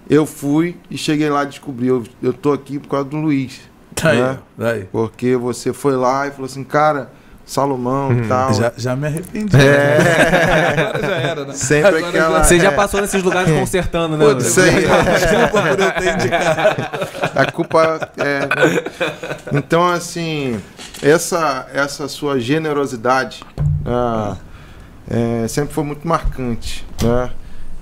Eu fui e cheguei lá e descobri, eu, eu tô aqui por causa do Luiz. Aí, né? ó, aí. Porque você foi lá e falou assim, cara, Salomão e tal. Já, já me arrependi. É. Agora já era, né? Sempre Agora aquela- Você já passou nesses lugares consertando, né? Pô? Isso aí. Desculpa por eu ter indicado. A culpa é. Então, assim, essa, essa sua generosidade, ah, é, sempre foi muito marcante. Né?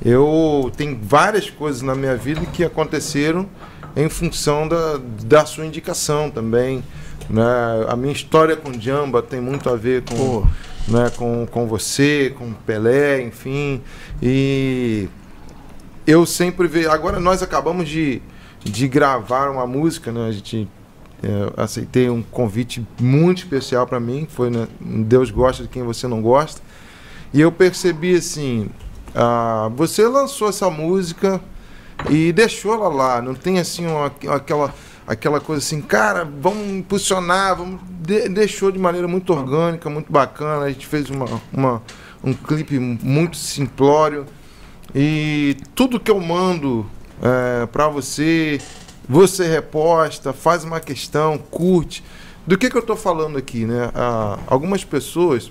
Eu tenho várias coisas na minha vida que aconteceram em função da, da sua indicação também. Né? A minha história com Jamba tem muito a ver com, né, com, com você, com Pelé, enfim. E eu sempre vejo. Agora nós acabamos de, de gravar uma música, né? A gente é, aceitei um convite muito especial para mim, foi né, Deus gosta de quem você não gosta. E eu percebi assim, ah, você lançou essa música e deixou ela lá, não tem assim uma, aquela aquela coisa assim, cara, vamos impulsionar, vamos de, deixou de maneira muito orgânica, muito bacana. A gente fez uma, uma um clipe muito simplório e tudo que eu mando é, para você, você reposta, faz uma questão, curte. Do que, que eu estou falando aqui, né? Ah, algumas pessoas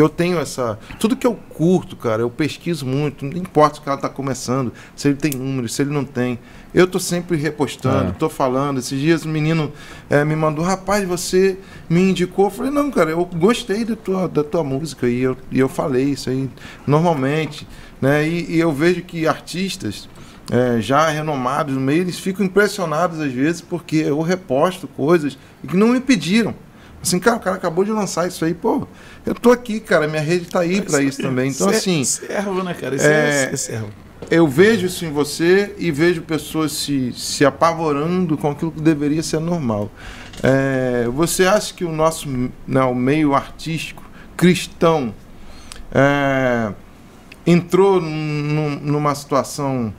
porque eu tenho essa. Tudo que eu curto, cara, eu pesquiso muito. Não importa se o cara está começando, se ele tem números, se ele não tem. Eu tô sempre repostando, estou é. falando. Esses dias o menino é, me mandou, rapaz, você me indicou. Eu falei, não, cara, eu gostei da tua, da tua música e eu, e eu falei isso aí normalmente. Né? E, e eu vejo que artistas é, já renomados no meio, eles ficam impressionados às vezes porque eu reposto coisas que não me pediram. Assim, cara, o cara acabou de lançar isso aí, pô, eu tô aqui, cara, minha rede tá aí para isso também. Então, assim. Servo, né, cara? Isso é, é servo. Eu vejo isso em você e vejo pessoas se, se apavorando com aquilo que deveria ser normal. É, você acha que o nosso não, né, o meio artístico cristão é, entrou num, numa situação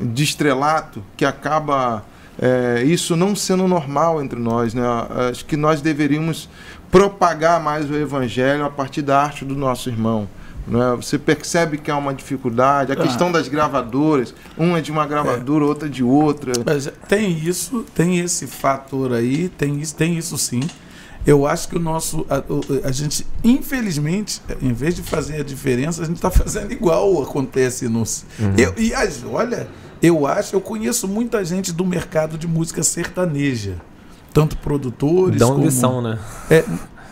de estrelato que acaba é, isso não sendo normal entre nós. Né? Acho que nós deveríamos propagar mais o evangelho a partir da arte do nosso irmão. Né? Você percebe que há uma dificuldade, a ah. questão das gravadoras, uma é de uma gravadora, é. outra de outra. Mas tem isso, tem esse fator aí, tem isso, tem isso sim. Eu acho que o nosso. A, a, gente, infelizmente, em vez de fazer a diferença, a gente está fazendo igual acontece nos. Uhum. Eu, e as, olha, eu acho, eu conheço muita gente do mercado de música sertaneja. Tanto produtores. Dão como, lição, né? É,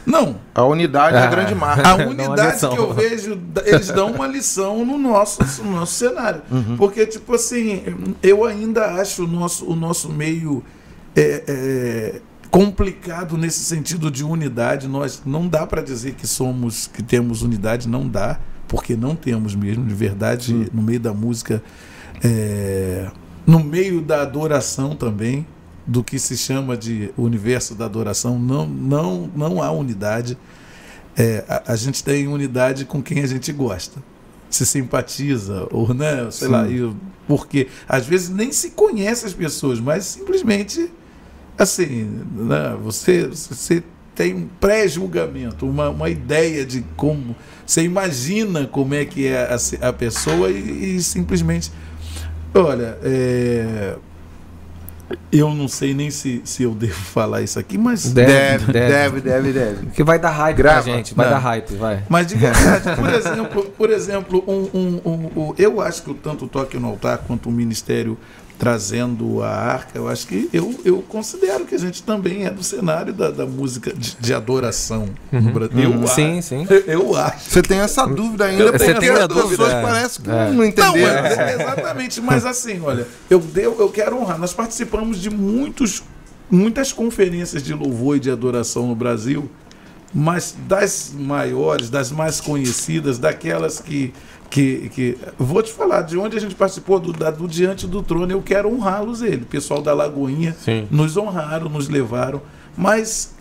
não. A unidade é a ah. grande marca. A unidade que eu vejo, eles dão uma lição no nosso, no nosso cenário. Uhum. Porque, tipo assim, eu ainda acho o nosso, o nosso meio é, é, complicado nesse sentido de unidade. Nós não dá para dizer que somos, que temos unidade, não dá, porque não temos mesmo, de verdade, uhum. no meio da música é, no meio da adoração também, do que se chama de universo da adoração, não, não, não há unidade. É, a, a, gente tem unidade com quem a gente gosta, se simpatiza, ou né, sei Sim. lá, e, porque às vezes nem se conhece as pessoas, mas simplesmente assim, né, você, você tem um pré-julgamento, uma, uma ideia de como. Você imagina como é que é a, a pessoa e, e simplesmente Olha, é... eu não sei nem se, se eu devo falar isso aqui, mas. Deve, deve, deve, deve. deve. Que vai dar hype Grava. pra gente, vai não. dar hype, vai. Mas de verdade, por exemplo, por exemplo um, um, um, eu acho que tanto o Toque no Altar quanto o Ministério trazendo a arca, eu acho que eu, eu considero que a gente também é do cenário da, da música de, de adoração uhum. no Brasil. Uhum. sim, sim. Eu acho. Você tem essa dúvida ainda, eu porque as pessoas é. parecem que é. não entenderam. Não, é, exatamente, mas assim, olha, eu, deu, eu quero honrar. Nós participamos de muitos, muitas conferências de louvor e de adoração no Brasil, mas das maiores, das mais conhecidas, daquelas que que, que vou te falar de onde a gente participou do, da, do diante do trono eu quero honrá-los ele o pessoal da Lagoinha Sim. nos honraram nos levaram mas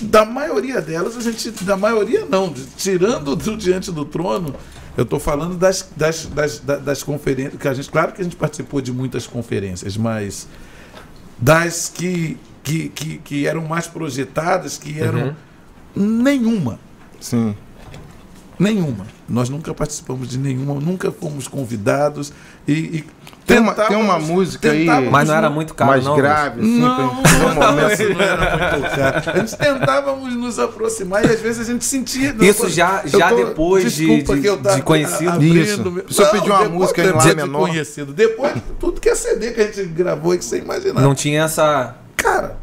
da maioria delas a gente da maioria não tirando do diante do trono eu estou falando das, das, das, das, conferências que a gente claro que a gente participou de muitas conferências mas das que que, que, que eram mais projetadas que eram uhum. nenhuma sim Nenhuma. Nós nunca participamos de nenhuma, nunca fomos convidados e, e tem uma, tem uma música aí. Mas não era muito caro, mais não. grave, assim, não, não, não, não era muito caro. A gente tentávamos nos aproximar e às vezes a gente sentia. Isso já, já tô, depois de, de, de conhecido. Isso. Você pediu uma música em Lá menor. conhecido. Depois, tudo que é CD que a gente gravou e que você imaginar. Não tinha essa. Cara,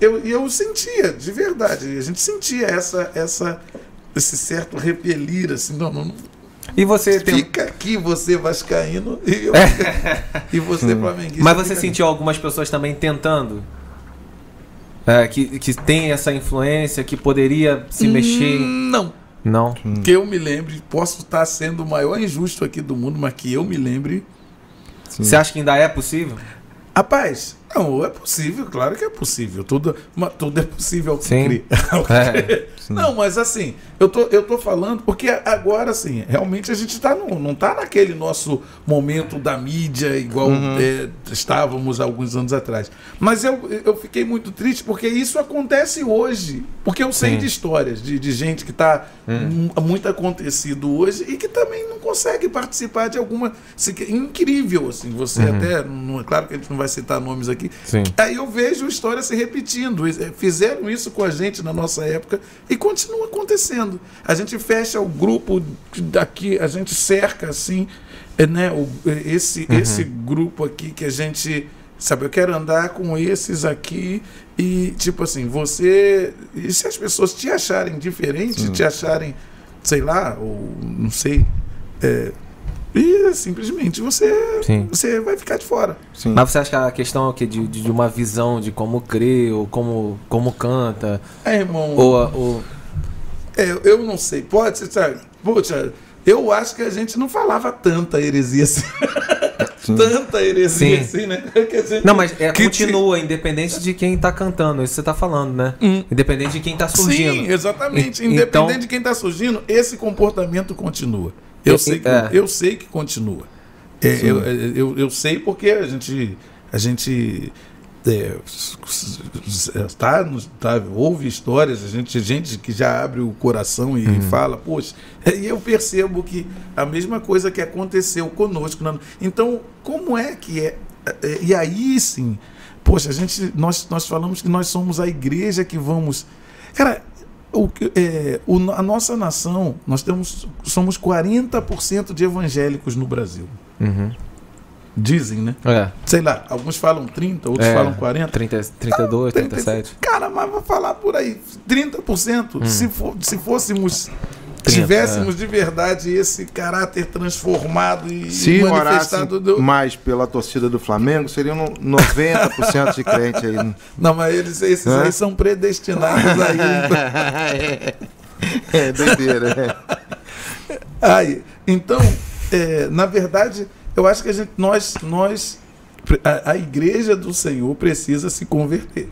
eu, eu sentia, de verdade. A gente sentia essa. essa esse certo repelir, assim, não, não, não E você tem. fica aqui, você vascaíno e, eu, e você flamenguista. Mas você sentiu algumas pessoas também tentando? É, que, que tem essa influência, que poderia se ali. mexer. Hum, Não. Não. Que eu me lembre, posso estar sendo o maior injusto aqui do mundo, mas que eu me lembre. Você acha que ainda é possível? Rapaz, não, é possível, claro que é possível. Tudo, mas tudo é possível ao que Sim. crê. É. Não, mas assim, eu tô, eu tô falando porque agora, assim, realmente a gente tá no, não tá naquele nosso momento da mídia igual é, estávamos alguns anos atrás. Mas eu, eu fiquei muito triste porque isso acontece hoje. Porque eu sei Sim. de histórias de, de gente que tá mu- muito acontecido hoje e que também não consegue participar de alguma. se- Incrível, assim. Você até. Não, é claro que a gente não vai citar nomes aqui. Sim. Aí eu vejo a história se repetindo. Eh, Fizeram isso com a gente na nossa época e continua acontecendo. A gente fecha o grupo daqui, a gente cerca assim, eh, né, o- eh, esse, esse grupo aqui que a gente. Sabe, eu quero andar com esses aqui e, tipo assim, você. E se as pessoas te acharem diferente, te acharem, sei lá, ou não sei. eh, e simplesmente você, Sim. você vai ficar de fora. Sim. Mas você acha que a questão é o quê? De, de de uma visão de como crê, ou como, como canta, É, irmão. ou, ou É, eu- eu não sei. Pode ser, sabe? Poxa, eu acho que a gente não falava tanta heresia assim. tanta heresia Sim. assim, né? Que gente- Não, mas é, que continua, independente de quem tá cantando, isso você tá falando, né? Independente de quem tá surgindo. Sim, exatamente. E- Independente então- de quem está surgindo, esse comportamento continua. Eu, E- sei, que, é. eu sei que continua. É, eu, eu, eu sei porque a gente, a gente é, tá, tá, ouve histórias, a gente, gente que já abre o coração e Uhum. fala, poxa, e eu percebo que a mesma coisa que aconteceu conosco. na- Então, como é que é? é, E aí sim, poxa, a gente, nós, nós falamos que nós somos a igreja que vamos. Cara, o, é, o- a nossa nação, nós temos, somos 40% de evangélicos no Brasil. Uhum. Dizem, né? É. Sei lá, alguns falam 30, outros É, falam 40. 30, 32, 30, 37. Cara, mas vou falar por aí, 30%. Se, for, se fôssemos, 30, tivéssemos de verdade esse caráter transformado e Se manifestado. Do... mais pela torcida do Flamengo, seriam no- 90% de crente aí. Não, mas eles, esses Hã? aí são predestinados aí. é, é doideira. É. Aí, então, é, na verdade, eu acho que a gente, nós, nós a, a igreja do Senhor precisa se converter.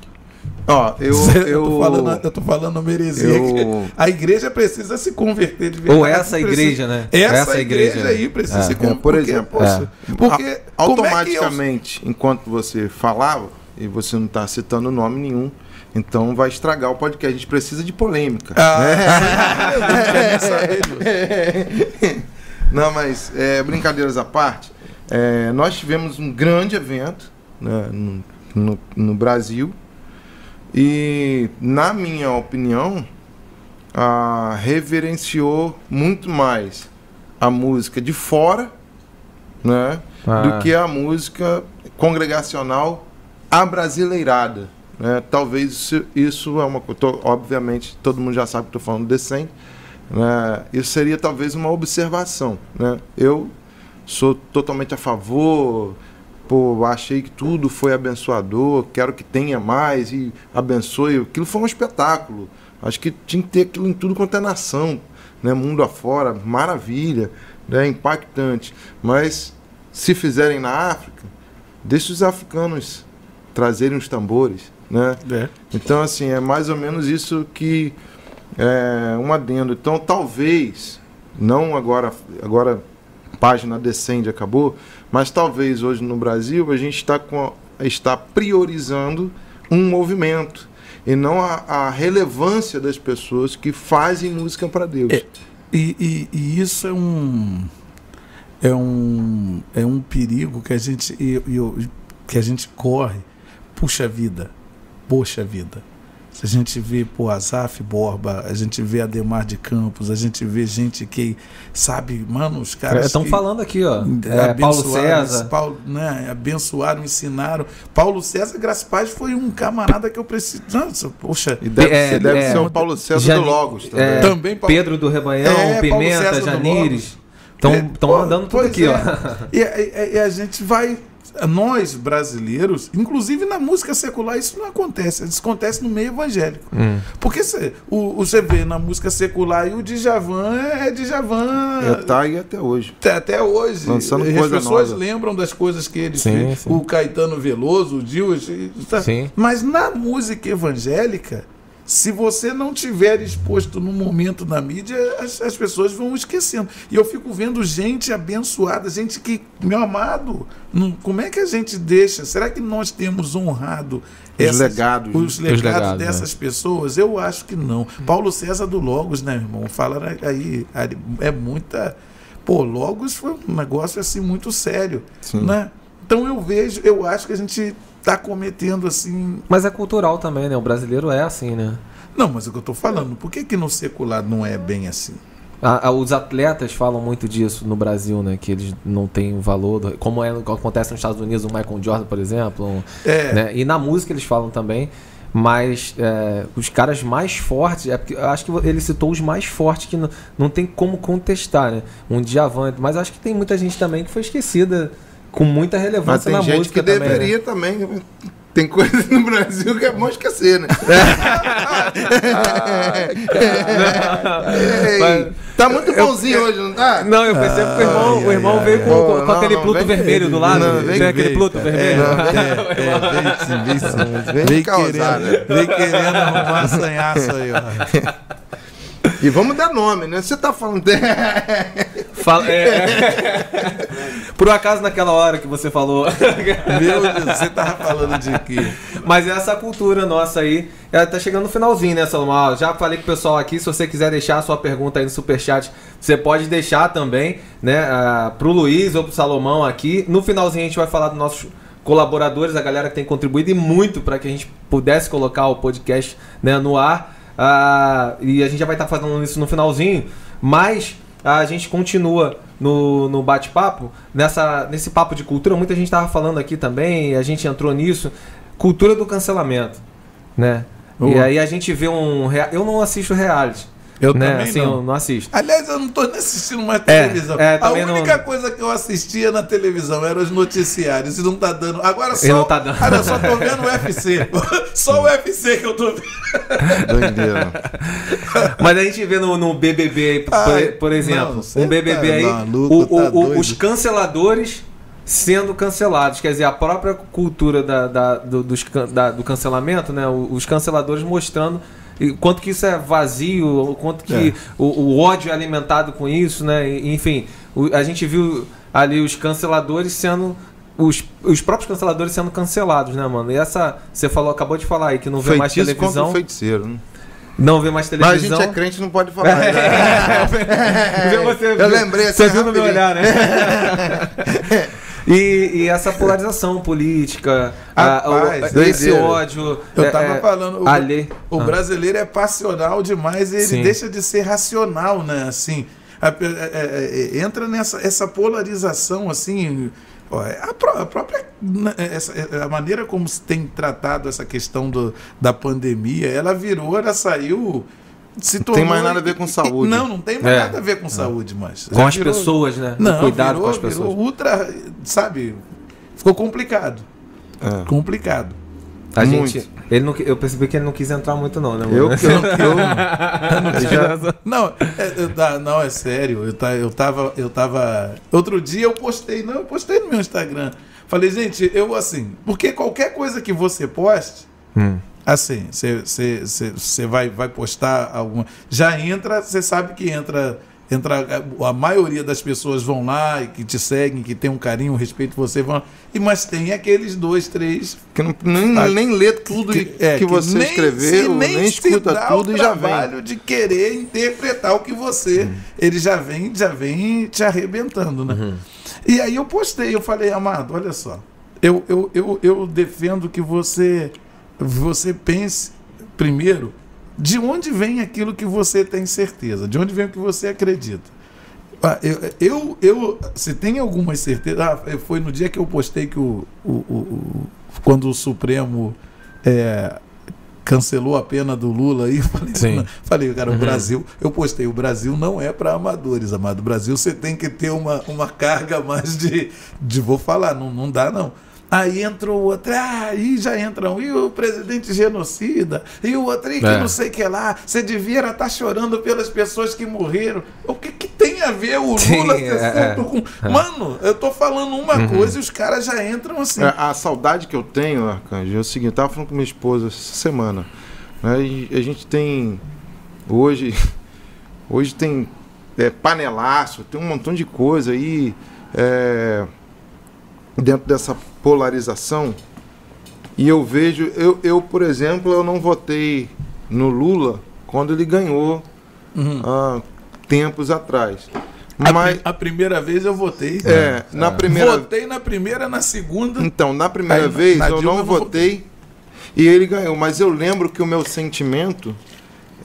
Ó, eu. eu, tô eu, falando, eu tô falando uma heresia eu-. A igreja precisa se converter de verdade. Ou essa Precisa- igreja, né? Essa, Essa igreja, igreja. aí precisa É. se É, converter. por exemplo, poxa, porque A- é que eu- automaticamente, enquanto você falava, e você não está citando nome nenhum, então vai estragar o podcast. A gente precisa de polêmica. Ah, eu não quero nem saber, Deus. Não, mas é, brincadeiras à parte, é, nós tivemos um grande evento né, no, no- no Brasil e, na minha opinião, ah, reverenciou muito mais a música de fora né, Ah. do que a música congregacional abrasileirada. Né? Talvez isso, isso é uma coisa. Obviamente, todo mundo já sabe que estou falando decente. Né? Isso seria talvez uma observação. Né? Eu sou totalmente a favor. Pô, achei que tudo foi abençoador, quero que tenha mais e abençoe. Aquilo foi um espetáculo. Acho que tinha que ter aquilo em tudo quanto é nação, né? mundo afora, maravilha, né? impactante. Mas se fizerem na África, deixa os africanos trazerem os tambores. Né? É. Então, assim, é mais ou menos isso que é um adendo. Então, talvez, não agora, agora a página descende, acabou, mas talvez hoje no Brasil a gente está, com, está priorizando um movimento e não a, a relevância das pessoas que fazem música para Deus. É. E, e- e isso é um é um é um perigo que a gente eu- eu- que a gente corre. Puxa vida, poxa vida. A gente vê pô, Azaf Borba, a gente vê Ademar de Campos, a gente vê gente que, sabe, mano, os caras. Estão falando aqui, ó. É, Paulo César. Paulo, né, abençoaram, ensinaram. Paulo César Graças Paz foi um camarada que eu preciso. Nossa, poxa. E deve, É, ser, deve é. ser o Paulo César Jani- do Logos também. é, Também Paulo- Pedro do Rebanhão, É, Pimenta, Janires. É, Estão pô, andando tudo aqui, é. ó. E, e- e a gente vai. Nós, brasileiros, inclusive na música secular, isso não acontece. Isso acontece no meio evangélico. Hum. Porque cê, o, você vê na música secular e o Djavan é Djavan. É, tá aí até hoje. Até, até hoje. Lançando As coisa pessoas nova. lembram das coisas que ele fez. O Caetano Veloso, o Dias. tá? Sim. Mas na música evangélica, se você não tiver exposto no momento na mídia, as, as pessoas vão esquecendo. E eu fico vendo gente abençoada, gente que, meu amado, não- como é que a gente deixa? Será que nós temos honrado Os legados, né? os legados, legados, dessas pessoas? Eu acho que não. Paulo César do Logos, né, irmão? Fala aí, aí, é muita. Pô, Logos foi um negócio assim muito sério, Sim. né? Então eu vejo, eu acho que a gente está cometendo assim. Mas é cultural também, né? O brasileiro é assim, né? Não, mas é o que eu tô falando. Por que, que no secular não é bem assim? A- a- os atletas falam muito disso no Brasil, né? Que eles não têm valor, do- como é, acontece nos Estados Unidos, o Michael Jordan, por exemplo. É. né? E na música eles falam também. Mas é, os caras mais fortes, é porque eu acho que ele citou os mais fortes que não, não tem como contestar, né? Um Djavan, mas acho que tem muita gente também que foi esquecida com muita relevância tem na gente música que também. né? deveria também. Tem coisa no Brasil que é bom esquecer, né? Ei, tá muito bonzinho hoje, não tá? Não, eu percebo que o irmão, o irmão veio com, com- com não, aquele não, Pluto vem- vermelho do lado. não, vem- tem aquele Pluto vermelho. É, é, é, vem vem. Vem Vem causar, né? querendo, vem querendo arrumar sanhaço aí, ó. E vamos dar nome, né? Você tá falando. Fala- é. Por um acaso naquela hora que você falou. Meu Deus, você tava falando de quê? Mas essa cultura nossa aí, ela tá chegando no finalzinho, né, Salomão? Eu Já falei com o pessoal aqui, se você quiser deixar a sua pergunta aí no Superchat, você pode deixar também, né, ah, pro Luiz ou pro Salomão aqui. No finalzinho a gente vai falar dos nossos colaboradores, a galera que tem contribuído e muito para que a gente pudesse colocar o podcast né, no ar. Ah, e a gente já vai estar fazendo isso no finalzinho, mas a gente continua no, no bate-papo, nessa, nesse papo de cultura. Muita gente estava falando aqui também, a gente entrou nisso. Cultura do cancelamento, né? E Boa. aí a gente vê um... Eu não assisto reality, Eu né? também assim, não. eu não assisto. Aliás, eu não tô nem assistindo mais É, televisão. é, a também não- única coisa que eu assistia na televisão eram os noticiários. E não tá dando. Agora só. E não tá dando. Cara, eu só tô vendo o UFC. só o UFC que eu tô vendo. Doideira. Mas a gente vê no, no BBB, aí, por, Ai, por exemplo, não, um BBB tá aí, maluco, o- tá o- doido. os canceladores sendo cancelados. Quer dizer, a própria cultura da, da- do, dos da- do cancelamento, né? Os canceladores mostrando quanto que isso é vazio, o quanto que É. o, o ódio é alimentado com isso, né? Enfim, o- a gente viu ali os canceladores sendo. Os, os próprios canceladores sendo cancelados, né, mano? E essa. Você falou, acabou de falar aí que não vê mais Feitiço contra televisão. o feiticeiro. Né? Não vê mais Mas a televisão. gente é crente, não pode falar. né? Vê você, Eu lembrei assim Você viu no meu olhar, né? e, e essa polarização política, a- o- Rapaz, esse ódio. Eu é, tava é, falando. O, o Ah. brasileiro é passional demais e ele Sim. deixa de ser racional, né? Assim. a- é- é- é- entra nessa essa polarização assim. A, a própria né, essa- a maneira como se tem tratado essa questão do, da pandemia, ela virou, ela saiu. Se tem mais nada a ver com saúde. Não, não tem mais É. nada a ver com saúde mais. Com Já as virou- pessoas, né? O Não, cuidado virou, com as pessoas. virou ultra, sabe? Ficou complicado. É. Complicado. A Muito. gente. Ele não, eu percebi que ele não quis entrar muito, não, né, Eu, mano? eu, eu, eu já, Não, é, eu tá- não, é sério. Eu, tá, eu, tava, eu tava. Outro dia eu postei, não, eu postei no meu Instagram. Falei, gente, eu assim, porque qualquer coisa que você poste, Hum. Assim, você vai, vai postar alguma. Já entra, você sabe que entra. Entra, a maioria das pessoas vão lá e que te seguem, que tem um carinho, um respeito por você, vão, e mas tem aqueles dois, três que não, nem, Ah, nem lê tudo que, é, que você nem escreveu, se- nem, se escuta tudo o e já vem. trabalho de querer interpretar o que você. Ele já vem, já vem te arrebentando, né? Uhum. E aí eu postei, eu falei, amado, olha só. Eu, eu, eu, eu defendo que você, você pense primeiro, de onde vem aquilo que você tem certeza? De onde vem o que você acredita? Ah, eu, eu, eu, se tem algumas certezas. Ah, foi no dia que eu postei que o, o, o, quando o Supremo é, cancelou a pena do Lula aí, falei, Sim. falei cara, Uhum. o Brasil, eu postei, o Brasil não é para amadores, amado. O Brasil você tem que ter uma, uma carga mais de, de vou falar, não, não dá não. Aí entrou o outro, ah, aí já entram, e o presidente genocida, e o outro, e que É. não sei o que lá, você devia estar chorando pelas pessoas que morreram. O que, que tem a ver o Sim, Lula ter é, feito com. Mano, eu tô falando uma coisa e os caras já entram assim. É, a saudade que eu tenho, Arcanjo, é o seguinte, eu tava falando com minha esposa essa semana. Né, e a gente tem. Hoje. Hoje tem é, panelaço, tem um montão de coisa aí. é, dentro dessa polarização. E eu vejo. Eu, eu, por exemplo, eu não votei no Lula quando ele ganhou Uhum. há tempos atrás. A, Mas. a primeira vez eu votei. É, na primeira Votei na primeira, na segunda. Então, na primeira Aí, vez na eu Dilma não eu não votei e ele ganhou, mas eu lembro que o meu sentimento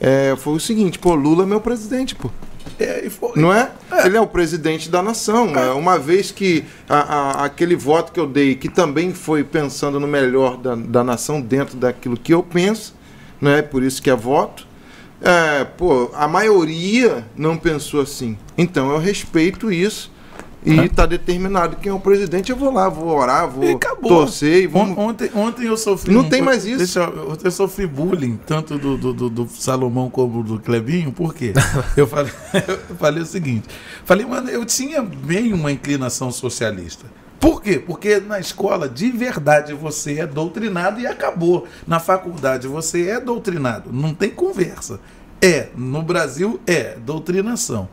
é, foi o seguinte, pô, Lula é meu presidente, pô. É, foi. Não é? Ele é o presidente da nação. É. Uma vez que a- a- aquele voto que eu dei, que também foi pensando no melhor da, da nação dentro daquilo que eu penso, não é? Por isso que é voto. É, pô, a maioria não pensou assim. Então eu respeito isso. E está determinado quem é o presidente, eu vou lá, vou orar, vou E acabou. torcer e vamos. Ontem, ontem eu sofri. Não tem mais isso. Eu, eu sofri bullying, tanto do, do, do- Salomão como do Clebinho, por quê? eu, falei, eu falei o seguinte: falei, mano, eu tinha bem uma inclinação socialista. Por quê? Porque na escola, de verdade, você é doutrinado e acabou. Na faculdade, você é doutrinado. Não tem conversa. É. No Brasil, é. Doutrinação.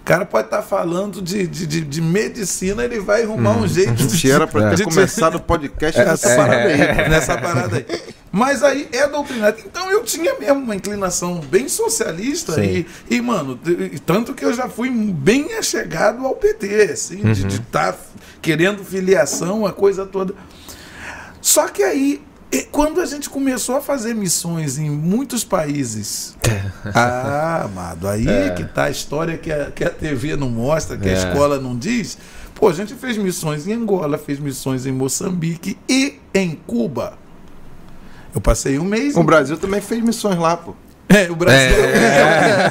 O cara pode estar falando de, de, de, de medicina, ele vai arrumar um jeito de. Era para ter de- começado o podcast é, nessa é, parada aí. é, nessa parada aí. Mas aí é doutrinado. Então eu tinha mesmo uma inclinação bem socialista Sim. e, e, mano, tanto que eu já fui bem achegado ao PT, assim, de estar querendo filiação, a coisa toda. Só que aí, e quando a gente começou a fazer missões em muitos países. ah, amado, aí que tá a história que a, que a TV não mostra, que a É. escola não diz. Pô, a gente fez missões em Angola, fez missões em Moçambique e em Cuba. Eu passei um mês. O Brasil também fez missões lá, pô. É, o Brasil. É.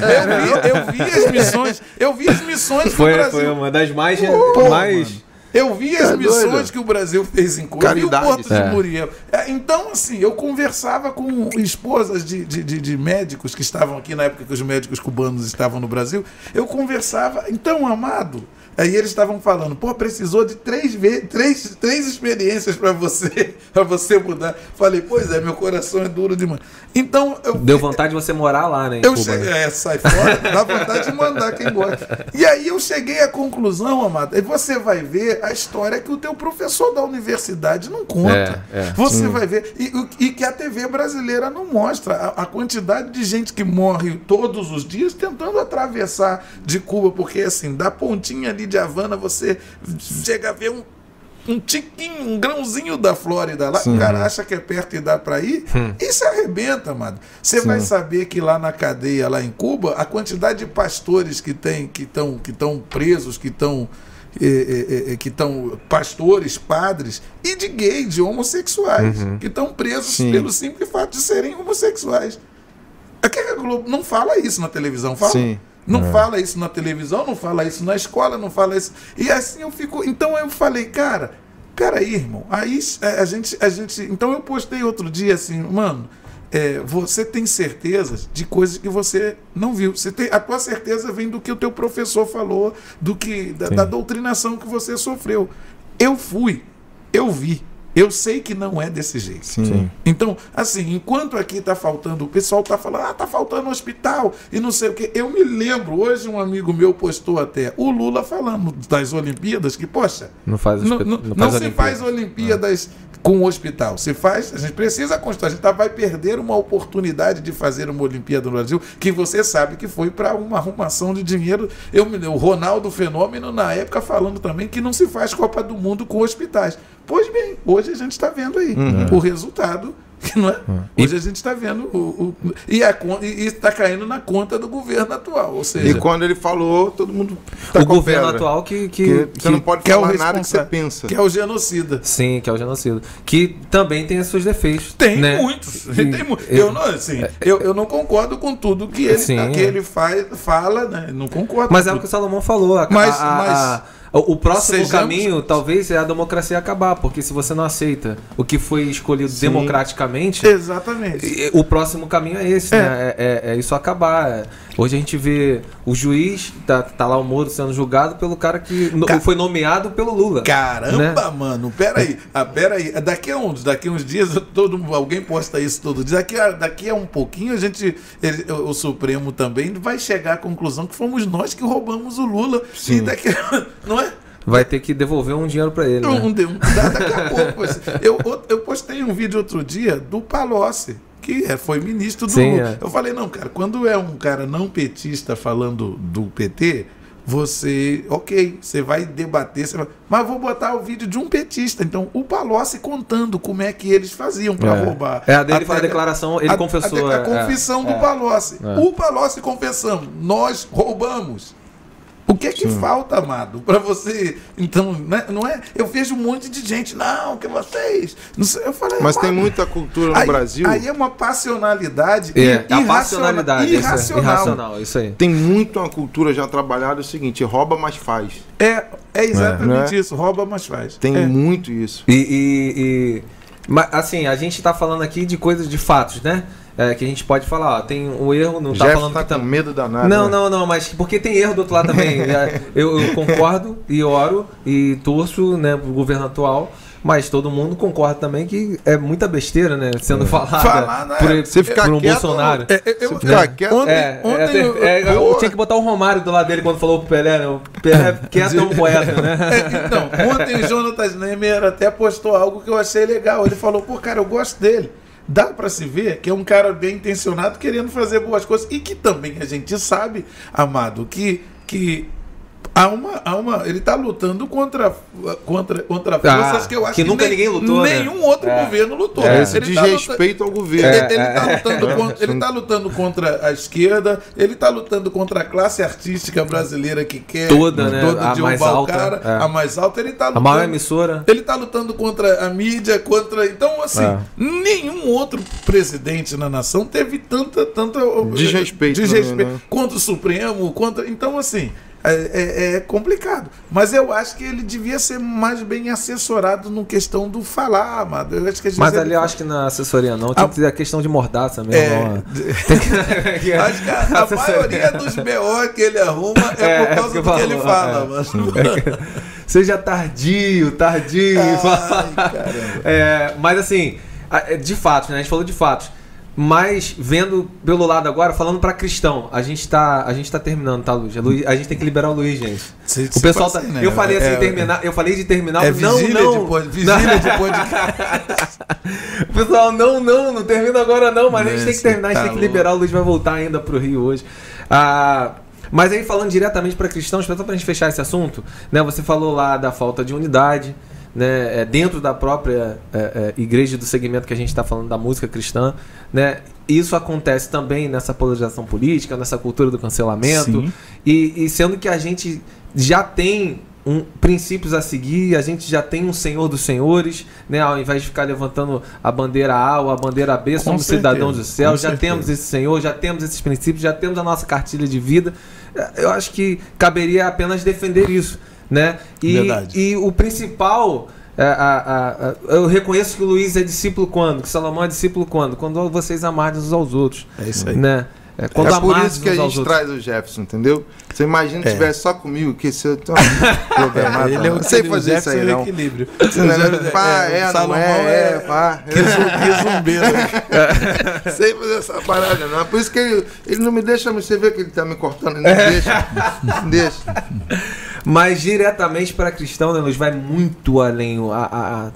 Eu, vi, eu vi as missões. Eu vi as missões Foi, Brasil. foi uma das mais. Pô, mais... mano. Eu vi as Tá missões doido? que o Brasil fez em Cuba. Vi o. Porto de É. Muriel. É, Então, assim, eu conversava com esposas de, de, de- de médicos que estavam aqui na época que os médicos cubanos estavam no Brasil. Eu conversava, então, amado. Aí eles estavam falando, pô, precisou de três, três, três experiências para você, para você mudar. Falei, pois é, meu coração é duro demais. Então, eu, Deu vontade de você morar lá, né? Em eu Cuba, cheguei, né? é, sai fora, dá vontade de mandar quem gosta. E aí eu cheguei à conclusão, amado, e você vai ver a história que o teu professor da universidade não conta. É, é. você vai ver, e, e que a TV brasileira não mostra a, a quantidade de gente que morre todos os dias tentando atravessar de Cuba, porque assim, da pontinha ali de Havana, você chega a ver um um tiquinho, um grãozinho da Flórida lá, o cara acha que é perto e dá pra ir, e se arrebenta, mano. Você vai saber que lá na cadeia, lá em Cuba, a quantidade de pastores que tem, que estão que presos, que estão eh, que estão pastores, padres, e de gays, de homossexuais, que estão presos Sim. pelo simples fato de serem homossexuais. Aqui a Globo não fala isso na televisão, fala? Sim. Não fala isso na televisão, não fala isso na escola, não fala isso. E assim eu fico. Então eu falei, cara, peraí, irmão. Aí é, a gente, a gente. Então eu postei outro dia assim, mano. é, você tem certezas de coisas que você não viu. Você tem, a tua certeza vem do que o teu professor falou, do que da, da doutrinação que você sofreu. Eu fui, eu vi, eu sei que não é desse jeito. Sim. Então, assim, enquanto aqui está faltando, o pessoal está falando, ah, tá faltando hospital e não sei o quê. Eu me lembro, hoje um amigo meu postou até o Lula falando das Olimpíadas, que, poxa, Não faz, não, não- não não faz se Olimpíada. faz Olimpíadas com o hospital. Se faz, a gente precisa constar, a gente tá- vai perder uma oportunidade de fazer uma Olimpíada no Brasil, que você sabe que foi para uma arrumação de dinheiro. Eu me lembro, o Ronaldo Fenômeno, na época, falando também que não se faz Copa do Mundo com hospitais. Pois bem, hoje a gente está vendo aí o resultado Não é? Hoje a gente está vendo o, o- e e está caindo na conta do governo atual, ou E seja, quando ele falou, todo mundo tá o com governo pedra. atual que, que, Que que- você não pode que é o falar nada que você pensa. que é o genocida. Sim, que é o genocídio. Que também tem os seus defeitos. Tem né? muitos. E- Tem mu- eu, não, assim, eu, eu não concordo com tudo que ele, Sim, que é. ele faz, fala, né? Não concordo. Mas com é o que o Salomão falou. A, Mas- a- a- mas- o próximo sejamos- caminho talvez é a democracia acabar, porque se você não aceita o que foi escolhido democraticamente, Exatamente. e- o próximo caminho é esse, É. né? É, é- é isso acabar. É- Hoje a gente vê o juiz, tá, tá lá o Moro sendo julgado pelo cara que no- Ca- foi nomeado pelo Lula. Caramba, mano, peraí, ah, peraí. Daqui a uns, daqui a uns dias, todo, alguém posta isso todo dia. Daqui a, daqui a um pouquinho, a gente, ele- o, o Supremo também vai chegar à conclusão que fomos nós que roubamos o Lula. E Sim. daqui, não é? Vai ter que devolver um dinheiro pra ele. né? Um, um, da- daqui a pouco. Eu, eu postei um vídeo outro dia do Palocci, que é- foi ministro do Sim, é. Eu falei, não, cara, quando é um cara não petista falando do PT, você, ok, você vai debater, você vai- mas vou botar o vídeo de um petista. Então, o Palocci contando como é que eles faziam para É. roubar. É, a dele foi a declaração, ele a- confessou, A, a é, confissão do é. Palocci. É. O Palocci confessando, nós roubamos. O que é que falta, amado, para você? Então, né, não é? Eu vejo um monte de gente, não, que vocês. Não sei, eu falei, Mas tem muita cultura no aí, Brasil. Aí é uma passionalidade É, ir- a irraciona- passionalidade. isso é irracional. irracional, isso aí. Tem muito uma cultura já trabalhada é o seguinte: rouba, mas faz. É, é exatamente É. isso. Rouba, mas faz. Tem é. muito isso. E, e- e- mas, assim, a gente tá falando aqui de coisas, de fatos, né? É, que a gente pode falar, ó, tem um erro, não tá Jeff falando tá que com tam- medo danado. Não, né? não, não, mas porque tem erro do outro lado também. É, eu, eu concordo e oro e torço, né, pro governo atual, mas todo mundo concorda também que é muita besteira, né, sendo falada Falar, né? por, Você ficar por um quieto, Bolsonaro. É, é, eu, Se ficar é, quieto, ontem, É, ontem é, eu- é, eu tinha que botar o Romário do lado dele quando falou pro Pelé, né? O Pelé quieto é um poeta, né? É, então, ontem o Jonatas Nemer até postou algo que eu achei legal. Ele falou, pô, cara, eu gosto dele. Dá pra se ver que é um cara bem intencionado, querendo fazer boas coisas. E que também a gente sabe, amado, que, que há uma, há uma. Ele tá lutando contra, contra, contra forças Ah, que eu acho que nunca ninguém lutou, né? Nenhum outro É. governo lutou. É esse tá lutando- desrespeito ao governo. ele, É, ele é, tá é. lutando contra, ele tá lutando contra a esquerda, ele tá lutando contra a classe artística brasileira que quer Toda, né? A derrubar mais alta, cara, é. a mais alta, ele tá A lutando. maior emissora. Ele tá lutando contra a mídia, contra. Então, assim, É. nenhum outro presidente na nação teve tanta. tanta Desrespeito desrespeito também, né? contra o Supremo, contra. Então, assim. É, é- é complicado. Mas eu acho que ele devia ser mais bem assessorado no questão do falar, amado. Eu acho que Mas ali eu acho que na assessoria não. Tinha Ah. que ter a questão de mordaça É, mesmo. ó. de- acho que a, a maioria dos BO que ele arruma é, É, por é causa porque do que ele fala, é. mano. Seja tardio, tardio. Ai. É, mas assim, a- é, de fato, né? A gente falou de fatos. Mas vendo pelo lado agora, falando pra cristão, a gente tá, a gente tá terminando, tá, Luiz? A, Luiz- a gente tem que liberar o Luiz, gente. Se- O pessoal tá. assim, né? Eu falei assim, É- terminar, eu falei de terminar, É não, não. De, pod- vigília de podcast. O pessoal, não, não, não termina agora não, mas a gente tem que terminar, a gente tá tem que liberar, o Luiz vai voltar ainda pro Rio hoje. Ah, mas aí falando diretamente para cristãos, só pra gente fechar esse assunto, né? Você falou lá da falta de unidade, né? é, Dentro da própria é, é, igreja do segmento que a gente está falando da música cristã, né? Isso acontece também nessa polarização política, nessa cultura do cancelamento. E, e sendo que a gente já tem um, princípios a seguir, a gente já tem um Senhor dos Senhores, né? Ao invés de ficar levantando a bandeira A ou a bandeira B, Com somos certeza, cidadãos do céu, com já certeza. temos esse Senhor, já temos esses princípios, já temos a nossa cartilha de vida. Eu acho que caberia apenas defender isso, né? E, Verdade. e o principal. é, a- a- a- eu reconheço que o Luiz é discípulo quando? Que Salomão é discípulo quando? Quando vocês amarem uns aos outros. É isso aí. Né? É, quando é por isso que a gente traz o Jefferson, entendeu? Você imagina se É. tivesse só comigo, que se eu tô programado. Ele é o não sei fazer isso aí, é não. equilíbrio. Você não é, É, pá, o é, não é, é- é, pá. Que zumbeiro. sei fazer essa parada, não. Por isso que ele, ele não me deixa, você vê que ele tá me cortando, ele não É. deixa. Não deixa. Mas diretamente para cristão, né, Luiz, vai muito além. A, a-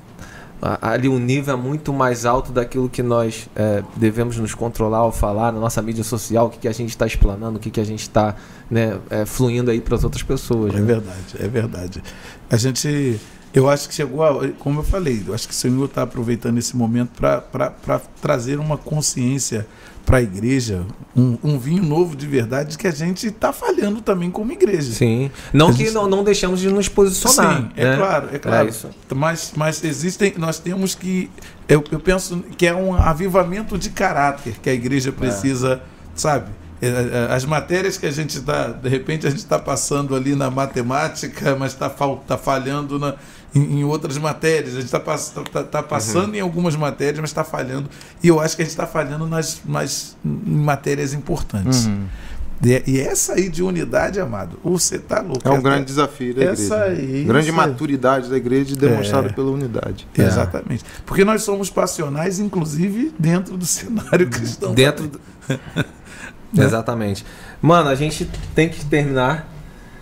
a- ali o nível é muito mais alto daquilo que nós é, devemos nos controlar ao falar na nossa mídia social, o que, que a gente está explanando, o que, que a gente está né, é, fluindo aí para as outras pessoas. É né? verdade, é verdade. A gente eu acho que chegou, a, como eu falei, eu acho que o Senhor está aproveitando esse momento para trazer uma consciência para a igreja, um, um, vinho novo de verdade que a gente está falhando também como igreja. Sim. Não a que gente... não, não deixamos de nos posicionar. Sim, é né? claro, é claro. É mas, mas existem, nós temos que, eu, eu penso que é um avivamento de caráter que a igreja precisa, é. sabe? É, é, as matérias que a gente está, de repente a gente está passando ali na matemática, mas está tá falhando na, em, em, outras matérias. A gente está pass, tá, tá passando uhum. em algumas matérias, mas está falhando. E eu acho que a gente está falhando nas, nas em matérias importantes. Uhum. E, e, essa aí de unidade, amado, você tá louco. É um grande desafio da essa igreja. Aí, grande maturidade da igreja demonstrada é, pela unidade. É. Exatamente. Porque nós somos passionais, inclusive, dentro do cenário cristão. Dentro do... Né? Exatamente. Mano, a gente tem que terminar.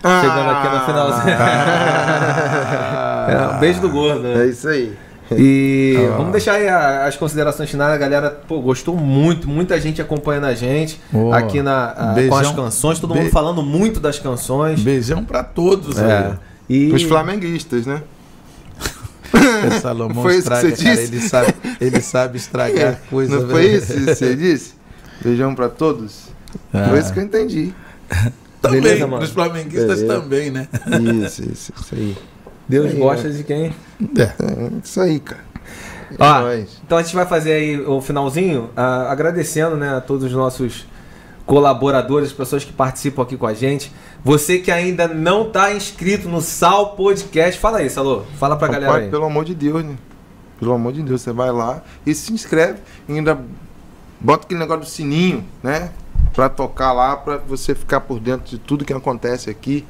Ah, chegando aqui no finalzinho. Ah, é, um beijo do gordo. Né? É isso aí. E ah, vamos deixar aí as considerações finais. A galera pô, gostou muito, muita gente acompanhando a gente oh, aqui na, beijão, com as canções, todo mundo falando muito das canções. Beijão para todos. É. E... Os flamenguistas, né? O Salomão foi estraga, isso que você cara, disse? Ele sabe, ele sabe estragar coisa. Não foi isso que você disse? Beijão para todos. Ah. Foi isso que eu entendi. Também, Beleza, os flamenguistas Beleza. também, né? Isso, isso, isso aí. Deus aí, gosta de quem? É. é isso aí, cara. É então a gente vai fazer aí o finalzinho, uh, agradecendo né, a todos os nossos colaboradores, pessoas que participam aqui com a gente. Você que ainda não está inscrito no Sal Podcast, fala aí, Salô. Fala pra Rapaz, galera aí. Pelo amor de Deus, né? Pelo amor de Deus, você vai lá e se inscreve. E ainda bota aquele negócio do sininho, né? Para tocar lá, para você ficar por dentro de tudo que acontece aqui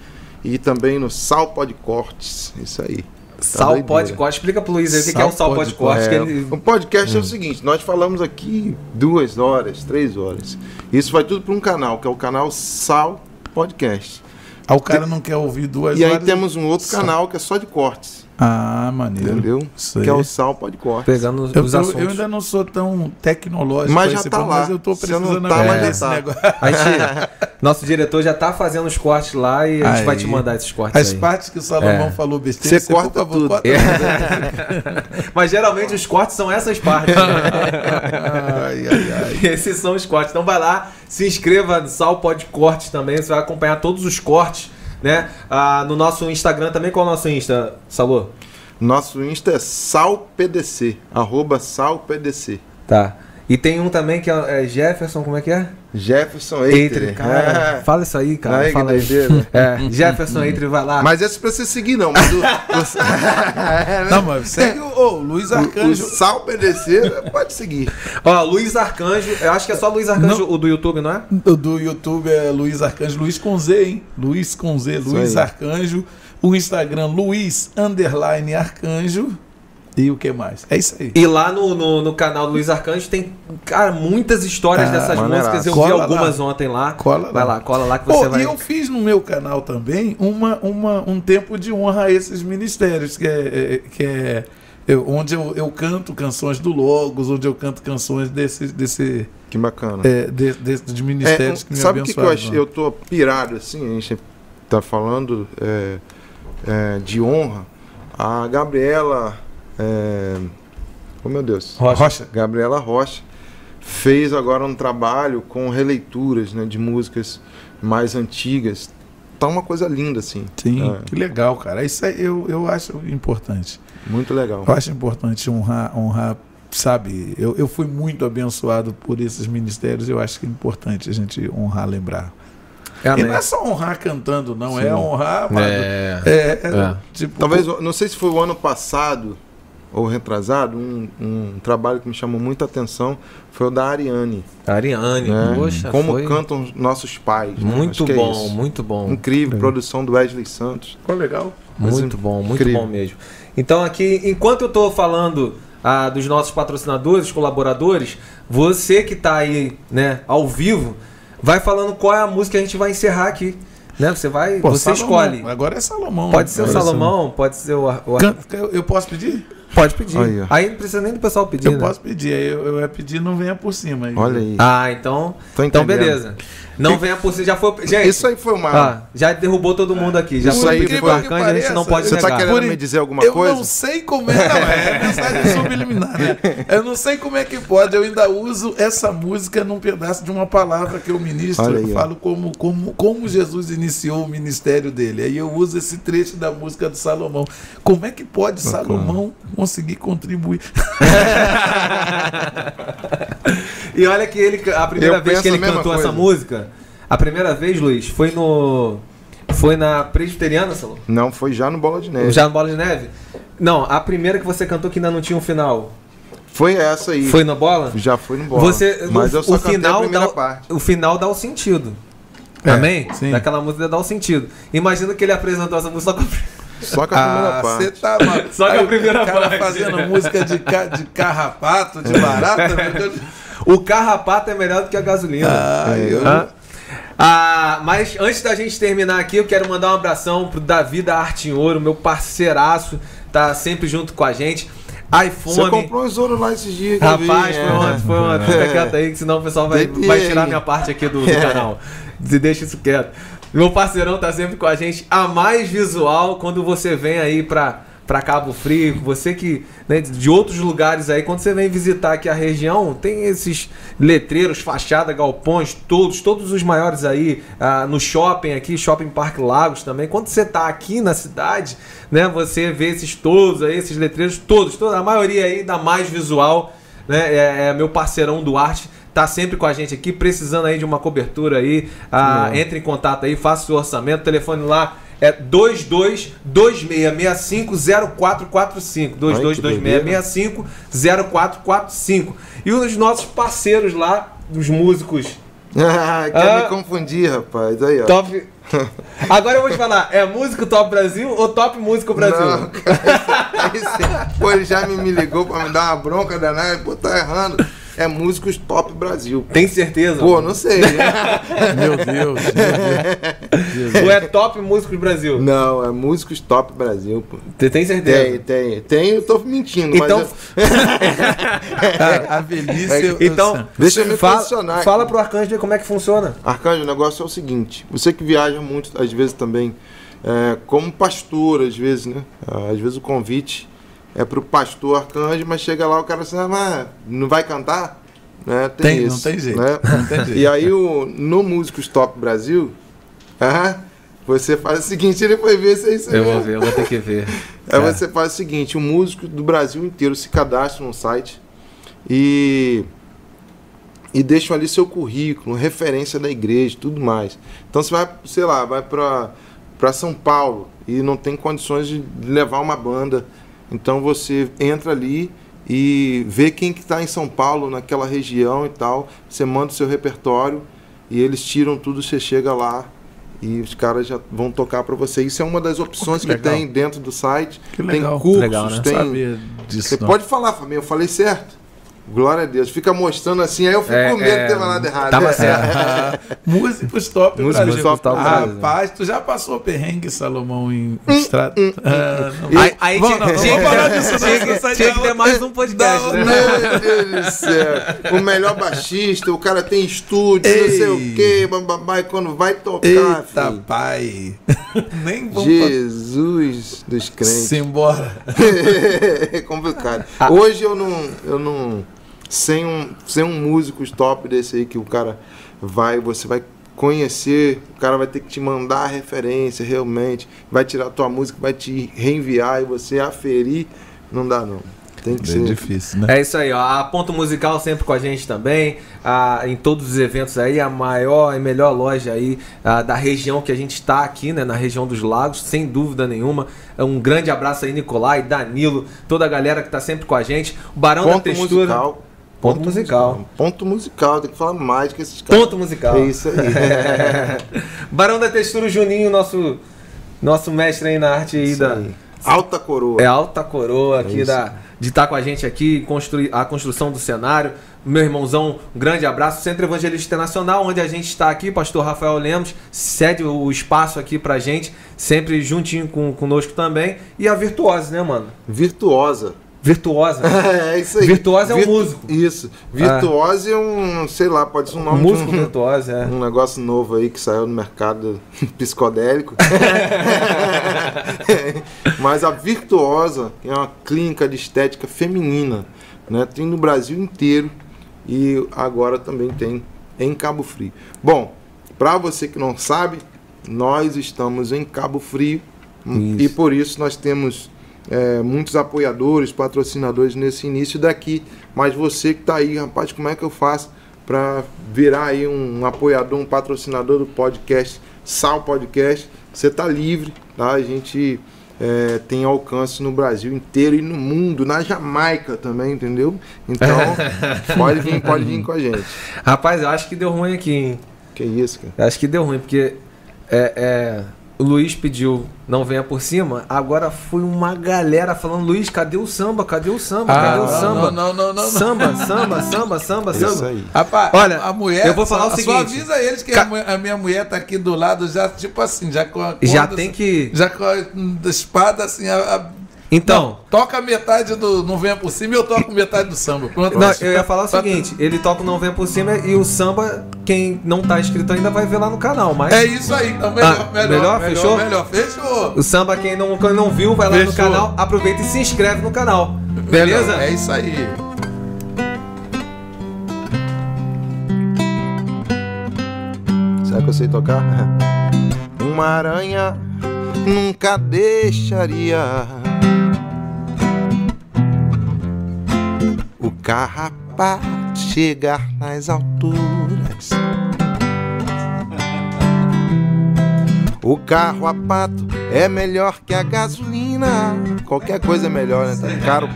e também no Sal Podcortes. Isso aí. Tá Sal Podcast. Explica pro Luiz aí o que é o Sal Podcast. É, ele... O podcast hum. é o seguinte: nós falamos aqui duas horas, três horas. Isso vai tudo para um canal, que é o canal Sal Podcast. Ah, o cara não quer ouvir duas e horas. E aí temos um outro canal que é só de cortes. Ah, maneiro. Entendeu? Que é o sal pode corte. Pegando os, eu, os assuntos. Eu ainda não sou tão tecnológico, mas já tá lá. mas eu tô precisando tá, mas já tá. negócio. nosso diretor já tá fazendo os cortes lá e a gente aí. vai te mandar esses cortes As aí. partes que o Salomão é. falou besteira, você, você corta tudo. Corta é. mas geralmente os cortes são essas partes. Né? ai, ai, ai. Esses são os cortes. Então vai lá, se inscreva no Sal Pode Cortes também, você vai acompanhar todos os cortes né? Ah, no nosso Instagram também, qual é o nosso Insta, Salô? Nosso Insta é salpdc, arroba salpdc. Tá. E tem um também que é, é Jefferson, como é que é? Jefferson Eitre. Cara, é. fala isso aí, cara. Aí, fala aí. É, Jefferson Eitre, vai lá. Mas esse pra você seguir, não. Mas o, o... não, mas segue o, o Luiz Arcanjo. O, o Sal PDC, pode seguir. Ó, Luiz Arcanjo, eu acho que é só Luiz Arcanjo, não, o do YouTube, não é? O do YouTube é Luiz Arcanjo, Luiz com Z, hein? Luiz com Z, Luiz Arcanjo. O Instagram, Luiz Underline Arcanjo. E o que mais? É isso aí. E lá no, no, no canal do Luiz Arcanjo tem, cara, muitas histórias ah, dessas músicas. Eu cola vi algumas lá. ontem lá. Cola vai lá. lá, cola lá que você vai. E eu fiz no meu canal também uma, uma, um tempo de honra a esses ministérios, que é, é que é eu, onde eu, eu canto canções do Logos, onde eu canto canções desse. desse que bacana. É, de, de, de ministérios é, que me sabe abençoaram. Sabe o que eu, eu tô pirado assim? A gente tá falando é, é de honra. A Gabriela é... Oh meu Deus. Rocha. Rocha. Gabriela Rocha fez agora um trabalho com releituras né, de músicas mais antigas. Tá uma coisa linda, assim. Sim, é. que legal, cara. Isso aí eu, eu acho importante. Muito legal. Eu acho importante honrar, honrar sabe? Eu, eu fui muito abençoado por esses ministérios. Eu acho que é importante a gente honrar, lembrar. É, e não é só honrar cantando, não. É Sim. É honrar. É, é, é. Tipo, Talvez, não sei se foi o ano passado ou retrasado, um, um trabalho que me chamou muita atenção foi o da Ariane. Ariane, né? poxa. Como foi... cantam nossos pais. Né? Muito né? bom, é muito bom. Incrível, é. produção do Wesley Santos. Ficou legal. Muito bom, muito incrível. bom mesmo. Então aqui, enquanto eu estou falando ah, dos nossos patrocinadores, colaboradores, você que está aí, né, ao vivo, vai falando qual é a música que a gente vai encerrar aqui. Né? Você vai, Pô, você Salomão. escolhe. Agora é Salomão. Pode ser o Salomão, pode ser o, o... eu posso pedir? Pode pedir. Aí, ó. Aí não precisa nem do pessoal pedir, Eu né? posso pedir, aí eu, eu ia pedir não venha por cima. aí. Olha aí. Ah, então. Tô Então, beleza. Não venha por cima. Já foi. Gente, Isso aí foi uma. ah, já derrubou todo mundo aqui. Já Isso foi aí pedido foi- Arcanjo, a gente não pode Você tá negar. querendo Por- me dizer alguma eu coisa? não sei como é, não, é mensagem subliminar. né? Eu não sei como é que pode. Eu ainda uso essa música num pedaço de uma palavra que eu ministro. Aí, eu falo como, como, como Jesus iniciou o ministério dele. Aí eu uso esse trecho da música do Salomão. Como é que pode Salomão conseguir contribuir? E olha que ele, a primeira Eu vez que ele a cantou coisa. essa música, a primeira vez, Luiz, foi no. Foi na Presbiteriana, Salão? Não, foi já no Bola de Neve. Já no Bola de Neve? Não, a primeira que você cantou que ainda não tinha um final. Foi essa aí. Foi no Bola? Já foi no Bola. Você, Mas o, eu só o final a primeira dá, parte. O final dá o sentido. É, Amém? sim. Daquela música dá o sentido. Imagina que ele apresentou essa música só com Só com a primeira Ah, parte. você tá. Só que a primeira cara parte. fazendo música de, ca- de carrapato, de barata. O carrapato é melhor do que a gasolina. Ah, eu- Hã? Ah, mas antes da gente terminar aqui, eu quero mandar um abração pro Davi da Arte em Ouro, meu parceiraço, tá sempre junto com a gente. Você iPhone. comprou uns ouro lá esses dias. Rapaz, é. foi ontem, foi ontem. Fica quieto aí, que senão o pessoal vai, vai tirar minha parte aqui do, do canal. Se deixa isso quieto. Meu parceirão tá sempre com a gente. A mais visual quando você vem aí pra, pra Cabo Frio. Você que, né, de outros lugares aí, quando você vem visitar aqui a região, tem esses letreiros, fachada, galpões, todos, todos os maiores aí ah, no shopping aqui, Shopping Parque Lagos também. Quando você tá aqui na cidade, né, você vê esses todos aí, esses letreiros, todos, toda, a maioria aí da mais visual né? É, é meu parceirão Duarte, tá sempre com a gente aqui, precisando aí de uma cobertura aí. Ah, entre em contato aí, faça o seu orçamento. O telefone lá é 2226650445. 2226650445. E os nossos parceiros lá, os músicos Ah, quer Ah. me confundir, rapaz. Aí, ó. top. Agora eu vou te falar, é músico Top Brasil ou Top Músico Brasil? Não, cara, aí você- Pô, ele já me, me ligou pra me dar uma bronca danada. Pô, tá errando. É Músicos Top Brasil. Tem certeza? Pô, não sei. né? Meu Deus, meu Deus. Ou é Top Músicos Brasil? Não, é Músicos Top Brasil, pô. Você tem certeza? Tem, tem. Tem, eu tô mentindo, Então, mas. eu- Cara, a velhice. eu- Então, eu- Deixa eu me fala, posicionar fala pro Arcanjo ver como é que funciona. Arcanjo, o negócio é o seguinte: você que viaja muito, às vezes também, é, como pastor, às vezes, né? Às vezes o convite é pro pastor Arcanjo, mas chega lá o cara assim, ah, mas não vai cantar? Né? Tem, Tem, isso, não tem jeito. né? Não tem jeito. E aí, o, no Músicos Top Brasil, ah, você faz o seguinte: ele foi ver se é isso Eu vou ver, eu vou ter que ver. Aí É. você faz o seguinte: o músico do Brasil inteiro se cadastra no site e e deixam ali seu currículo, referência da igreja, tudo mais. Então você vai, sei lá, vai para para São Paulo e não tem condições de levar uma banda. Então você entra ali e vê quem que está em São Paulo, naquela região e tal. Você manda o seu repertório e eles tiram tudo, você chega lá e os caras já vão tocar para você. Isso é uma das opções que que, tem dentro do site. Que Tem legal. cursos, Legal, né? tem disso. você não. pode falar, família, eu falei certo. Glória a Deus. Fica mostrando assim, aí eu fico É, com medo é, de ter falado errado. tava É. certo. Ah, Músicos top Músicos Brasil. top Top Ah. Rapaz, tu já passou perrengue, Salomão, em estrada? Ah, não. Aí, aí Vamos, tinha, não, tinha vamos que- parar disso, tinha tinha que ter mais um podcast, Não, né? Meu Deus do céu. O melhor baixista, o cara tem estúdio, não sei o Ei. quê, bababá, quando vai tocar, Eita, filho, pai. Nem vamos Jesus dos crentes. Simbora. é complicado. Hoje eu não, eu não sem um, sem um músico top desse aí que o cara vai, você vai conhecer, o cara vai ter que te mandar a referência realmente, vai tirar a tua música, vai te reenviar e você aferir, não dá não. Tem que Bem ser. difícil, né? É isso aí, ó. A Ponto Musical sempre com a gente também. ah, em todos os eventos aí, a maior e melhor loja aí ah, da região que a gente está aqui, né? Na região dos lagos, sem dúvida nenhuma. Um grande abraço aí, Nicolai, Danilo, toda a galera que está sempre com a gente. O Barão da Ponto Textura. musical. Ponto musical. Ponto musical, tem que falar mais que esses caras. Ponto musical. É isso aí. Barão da Textura, o Juninho, nosso, nosso mestre aí na arte aí Isso da. aí. Alta coroa. É alta coroa aqui isso. da, de estar com a gente aqui, construir a construção do cenário. Meu irmãozão, um grande abraço. Centro Evangelista Internacional, onde a gente está aqui, pastor Rafael Lemos, cede o espaço aqui pra gente, sempre juntinho com, conosco também. E a Virtuose, né, mano? Virtuosa. Virtuosa. É isso aí. Virtuose é um Virtu- músico. Isso. Virtuose é um, sei lá, pode ser um Um nome músico de um, virtuoso, é. um negócio novo aí que saiu no mercado psicodélico. Mas a Virtuosa é uma clínica de estética feminina, né? Tem no Brasil inteiro e agora também tem em Cabo Frio. Bom, para você que não sabe, nós estamos em Cabo Frio Isso. e por isso nós temos é, muitos apoiadores, patrocinadores nesse início daqui. Mas você que está aí, rapaz, como é que eu faço para virar aí um apoiador, um patrocinador do podcast Sal Podcast? Você está livre, tá? A gente é, tem alcance no Brasil inteiro e no mundo, na Jamaica também, entendeu? Então, pode vir, pode vir com a gente. Rapaz, eu acho que deu ruim aqui, hein? Que isso, cara. Eu acho que deu ruim, porque é, é, o Luiz pediu não venha por cima, agora foi uma galera falando, Luiz, cadê o samba? Cadê o samba? Cadê o Ah, não, samba? não, não, não, não. Samba, samba, samba, samba, Isso samba. aí. Rapaz, Olha, a mulher. eu vou falar só, o Só seguinte. avisa eles que Ca- a, minha mulher tá aqui do lado, já, tipo assim, já com a. Já corda, tem que. Já com a espada, assim, a. a- Então, toca metade do. Não venha por cima e eu toco metade do samba. Pronto. não, eu ia falar o seguinte: ele toca o Não Venha por cima e o samba, quem não tá inscrito ainda vai ver lá no canal, mas. É isso aí, então melhor, Ah, melhor, melhor? melhor, Fechou? melhor, fechou. O samba, quem não, quem não viu, vai lá no Fechou. canal, aproveita e se inscreve no canal. Beleza? É isso aí. Será que eu sei tocar? Uma aranha nunca deixaria carrapato chegar nas alturas. O carro a pato é melhor que a gasolina. Qualquer coisa é melhor, né? Tá caro.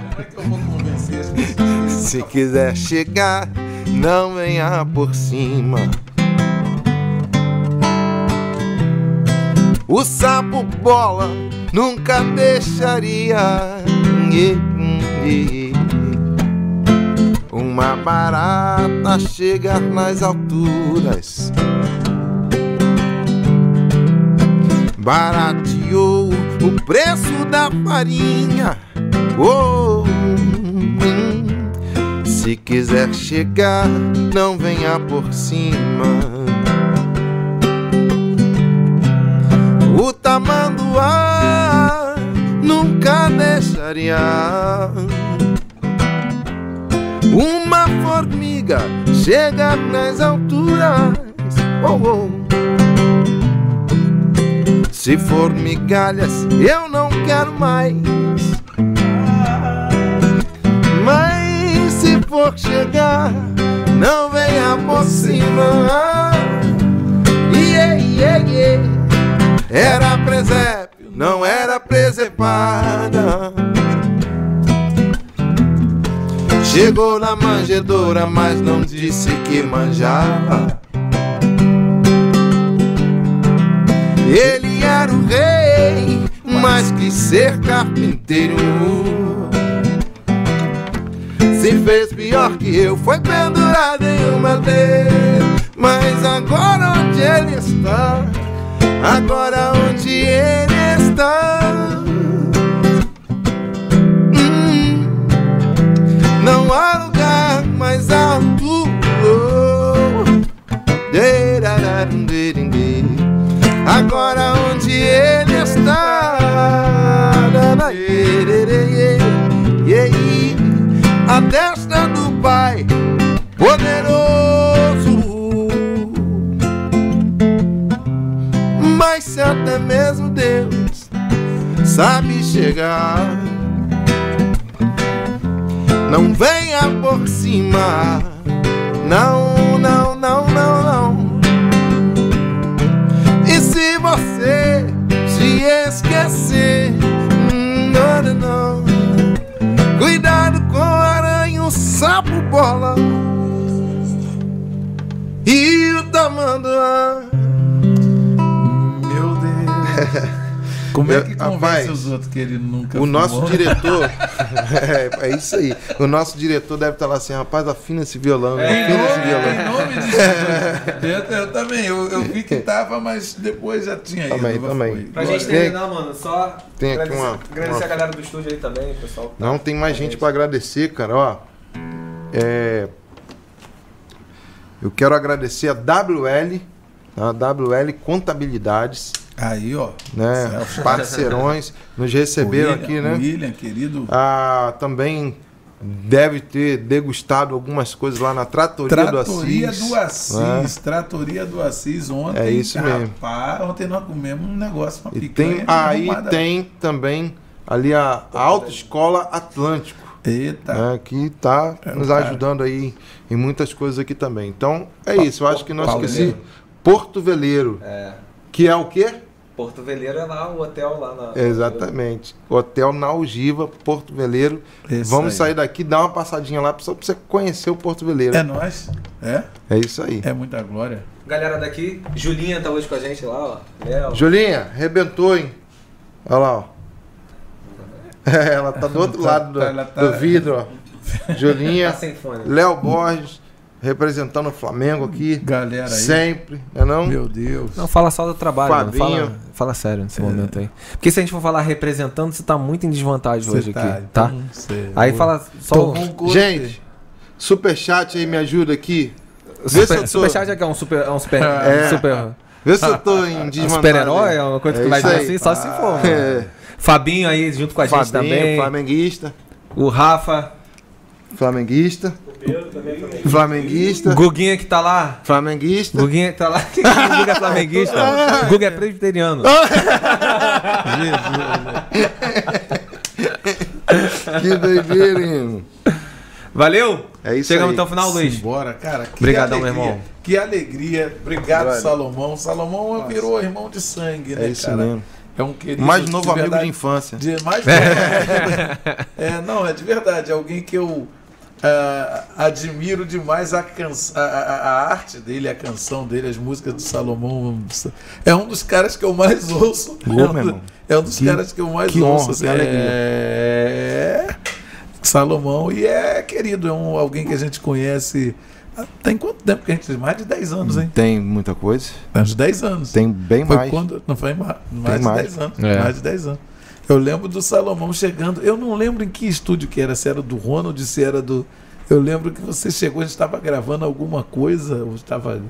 Se quiser chegar, não venha por cima. O sapo bola nunca deixaria uma barata chegar nas alturas. Barateou o preço da farinha. Oh, hum. se quiser chegar, não venha por cima. O tamanduá nunca deixaria formiga chegar nas alturas. Oh, oh. Se for migalhas, eu não quero mais. Mas se for chegar, não venha por cima. Yeah, yeah, yeah. Era presépio, não era presepada. Chegou na manjedoura, mas não disse que manjava. Ele era o rei, mas quis ser carpinteiro. Se fez pior que eu, foi pendurado em um madeiro. Mas agora onde ele está? Agora onde ele está? Há lugar mais alto. Agora onde ele está? A destra do Pai poderoso. Mas se até mesmo Deus sabe chegar, não venha por cima. Não, não, não, não, não. E se você se esquecer, não, não. Cuidado com aranha, o sapo bola e o tamanduá. Meu Deus. Como é Eu- que convence rapaz, os outros que ele nunca O nosso fumou? diretor. é, é isso aí. O nosso diretor deve estar lá assim, rapaz, afina esse violão, Em afina esse violão. em nome de. Eu, eu também, eu, eu vi que tava, mas depois já tinha ido. Também, mas também. foi. Pra gente terminar, mano, só tem aqui agradecer, uma- agradecer uma- a galera do estúdio aí também, pessoal. Não, tem mais gente para agradecer, cara. Ó, é, eu quero agradecer a WL, a WL Contabilidades, Aí, ó. né? Celso. Parceirões, nos receberam William, aqui, né? William, querido. Ah, também deve ter degustado algumas coisas lá na Tratoria, Tratoria do Assis. do Assis. Tratoria do Assis ontem. É isso mesmo. Rapaz, ontem nós comemos um negócio, uma E picanha. tem, aí arrumada. tem também ali a, a Autoescola Atlântico, Eita. né, que está É, nos cara. ajudando aí em muitas coisas aqui também. Então, é isso. Eu acho que não Paulo esqueci. Porto Veleiro, É. que é o quê? Porto Veleiro é lá, o hotel lá na. Exatamente. Hotel na Algiva, Porto Veleiro. Isso Vamos aí. sair daqui, dar uma passadinha lá só para você conhecer o Porto Veleiro. É É, nós? É? isso aí. É muita glória. Galera daqui, Julinha tá hoje com a gente lá, ó. Léo. Julinha, arrebentou, hein? Olha lá, ó. É, ela tá do outro Tá- lado do, tá- tá- do vidro, ó. Tá Julinha, sem fone. Léo Borges, representando o Flamengo aqui. Galera aí. Sempre, não é não? Meu Deus. Não, fala só do trabalho, mano. Fabinho. Fala, fala sério nesse É. momento aí. Porque se a gente for falar representando, você tá muito em desvantagem Você hoje tá, aqui, tá? então, você- Aí fala só um. Gente, superchat aí me ajuda aqui. Vê se eu super, tô- superchat é que é um super, é um super, É. super Vê se eu tô em um desvantagem. super-herói, é uma coisa É que vai dizer assim, só se for. mano. É. Fabinho aí junto com a gente Fabinho, também. flamenguista. O Rafa, Flamenguista. Flamenguista. Guguinha que tá lá. Flamenguista. Guguinha que tá lá. o Guga é flamenguista. O Guga é presbiteriano. Que doideira, hein? irmão? Valeu? É isso Chegamos aí. até o final, Luiz. Bora, cara. Que Obrigadão, alegria, meu irmão. Que alegria. Obrigado, Glória. Salomão. Salomão virou irmão de sangue, né, É isso cara? mesmo. É um querido. Mais de novo amigo verdade. de infância. De mais novo amigo. É, não, é de verdade. É alguém que eu ah, admiro demais a, a, a- a arte dele, a canção dele, as músicas do Salomão. É um dos caras que eu mais ouço. Ô, é, um, do- é um dos Que- caras que eu mais que ouço. honra, assim, é... Salomão. E é querido, é um, alguém que a gente conhece. ah, Tem quanto tempo que a gente. Mais de 10 anos, hein? Tem muita coisa. Tem uns 10 anos. Tem bem Foi mais. quando. Não foi mais, mais de mais. 10 anos. É. Mais de 10 anos. Eu lembro do Salomão chegando. Eu não lembro em que estúdio que era, se era do Ronald, se era do. Eu lembro que você chegou, a gente estava gravando alguma coisa, ou estava.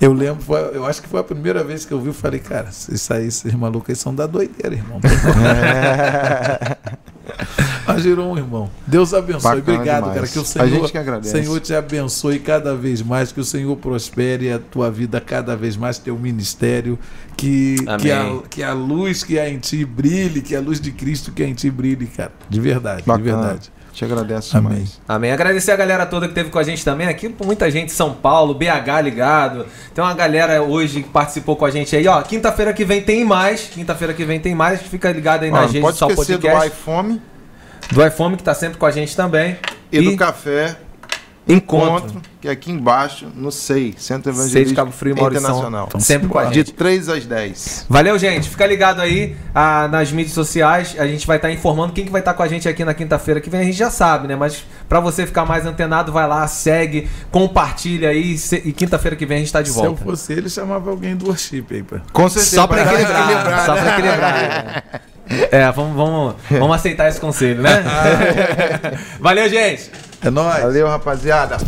Eu lembro, foi- eu acho que foi a primeira vez que eu vi, eu falei, cara, isso aí, esses malucos aí são da doideira, irmão. Mas girou um irmão. Deus abençoe. Bacana Obrigado, demais. cara. Que o A Senhor, gente que agradece. Senhor te abençoe cada vez mais, que o Senhor prospere a tua vida cada vez mais, teu ministério, que, que, a, que a luz que há em ti brilhe, que a luz de Cristo que há em ti brilhe, cara. De verdade, de Bacana. verdade. Te agradeço Amém. demais. Amém. Agradecer a galera toda que esteve com a gente também aqui, muita gente de São Paulo, BH ligado. Tem uma galera hoje que participou com a gente aí, ó. Quinta-feira que vem tem mais. Quinta-feira que vem tem mais. Fica ligado aí Ó, na não gente pode do Sal esquecer do Podcast. iFome Do iPhone que tá sempre com a gente também. e, do café. Encontro. Encontro, que é aqui embaixo, no SEI, Centro Seis Evangelístico Cabo Frio. Internacional. Então, sempre com a simbora. De gente. 3 às 10. Valeu, gente. Fica ligado aí ah, nas mídias sociais. A gente vai estar informando quem que vai estar com a gente aqui na quinta-feira que vem. A gente já sabe, né? Mas pra você ficar mais antenado, vai lá, segue, compartilha aí. se- E quinta-feira que vem a gente tá de Se eu volta. fosse ele, chamava alguém do worship aí, pá. Com certeza. Só pra equilibrar. equilibrar, Só né? pra equilibrar. É, vamos, vamos, vamos aceitar esse conselho, né? Valeu, gente. É nóis. Valeu, rapaziada.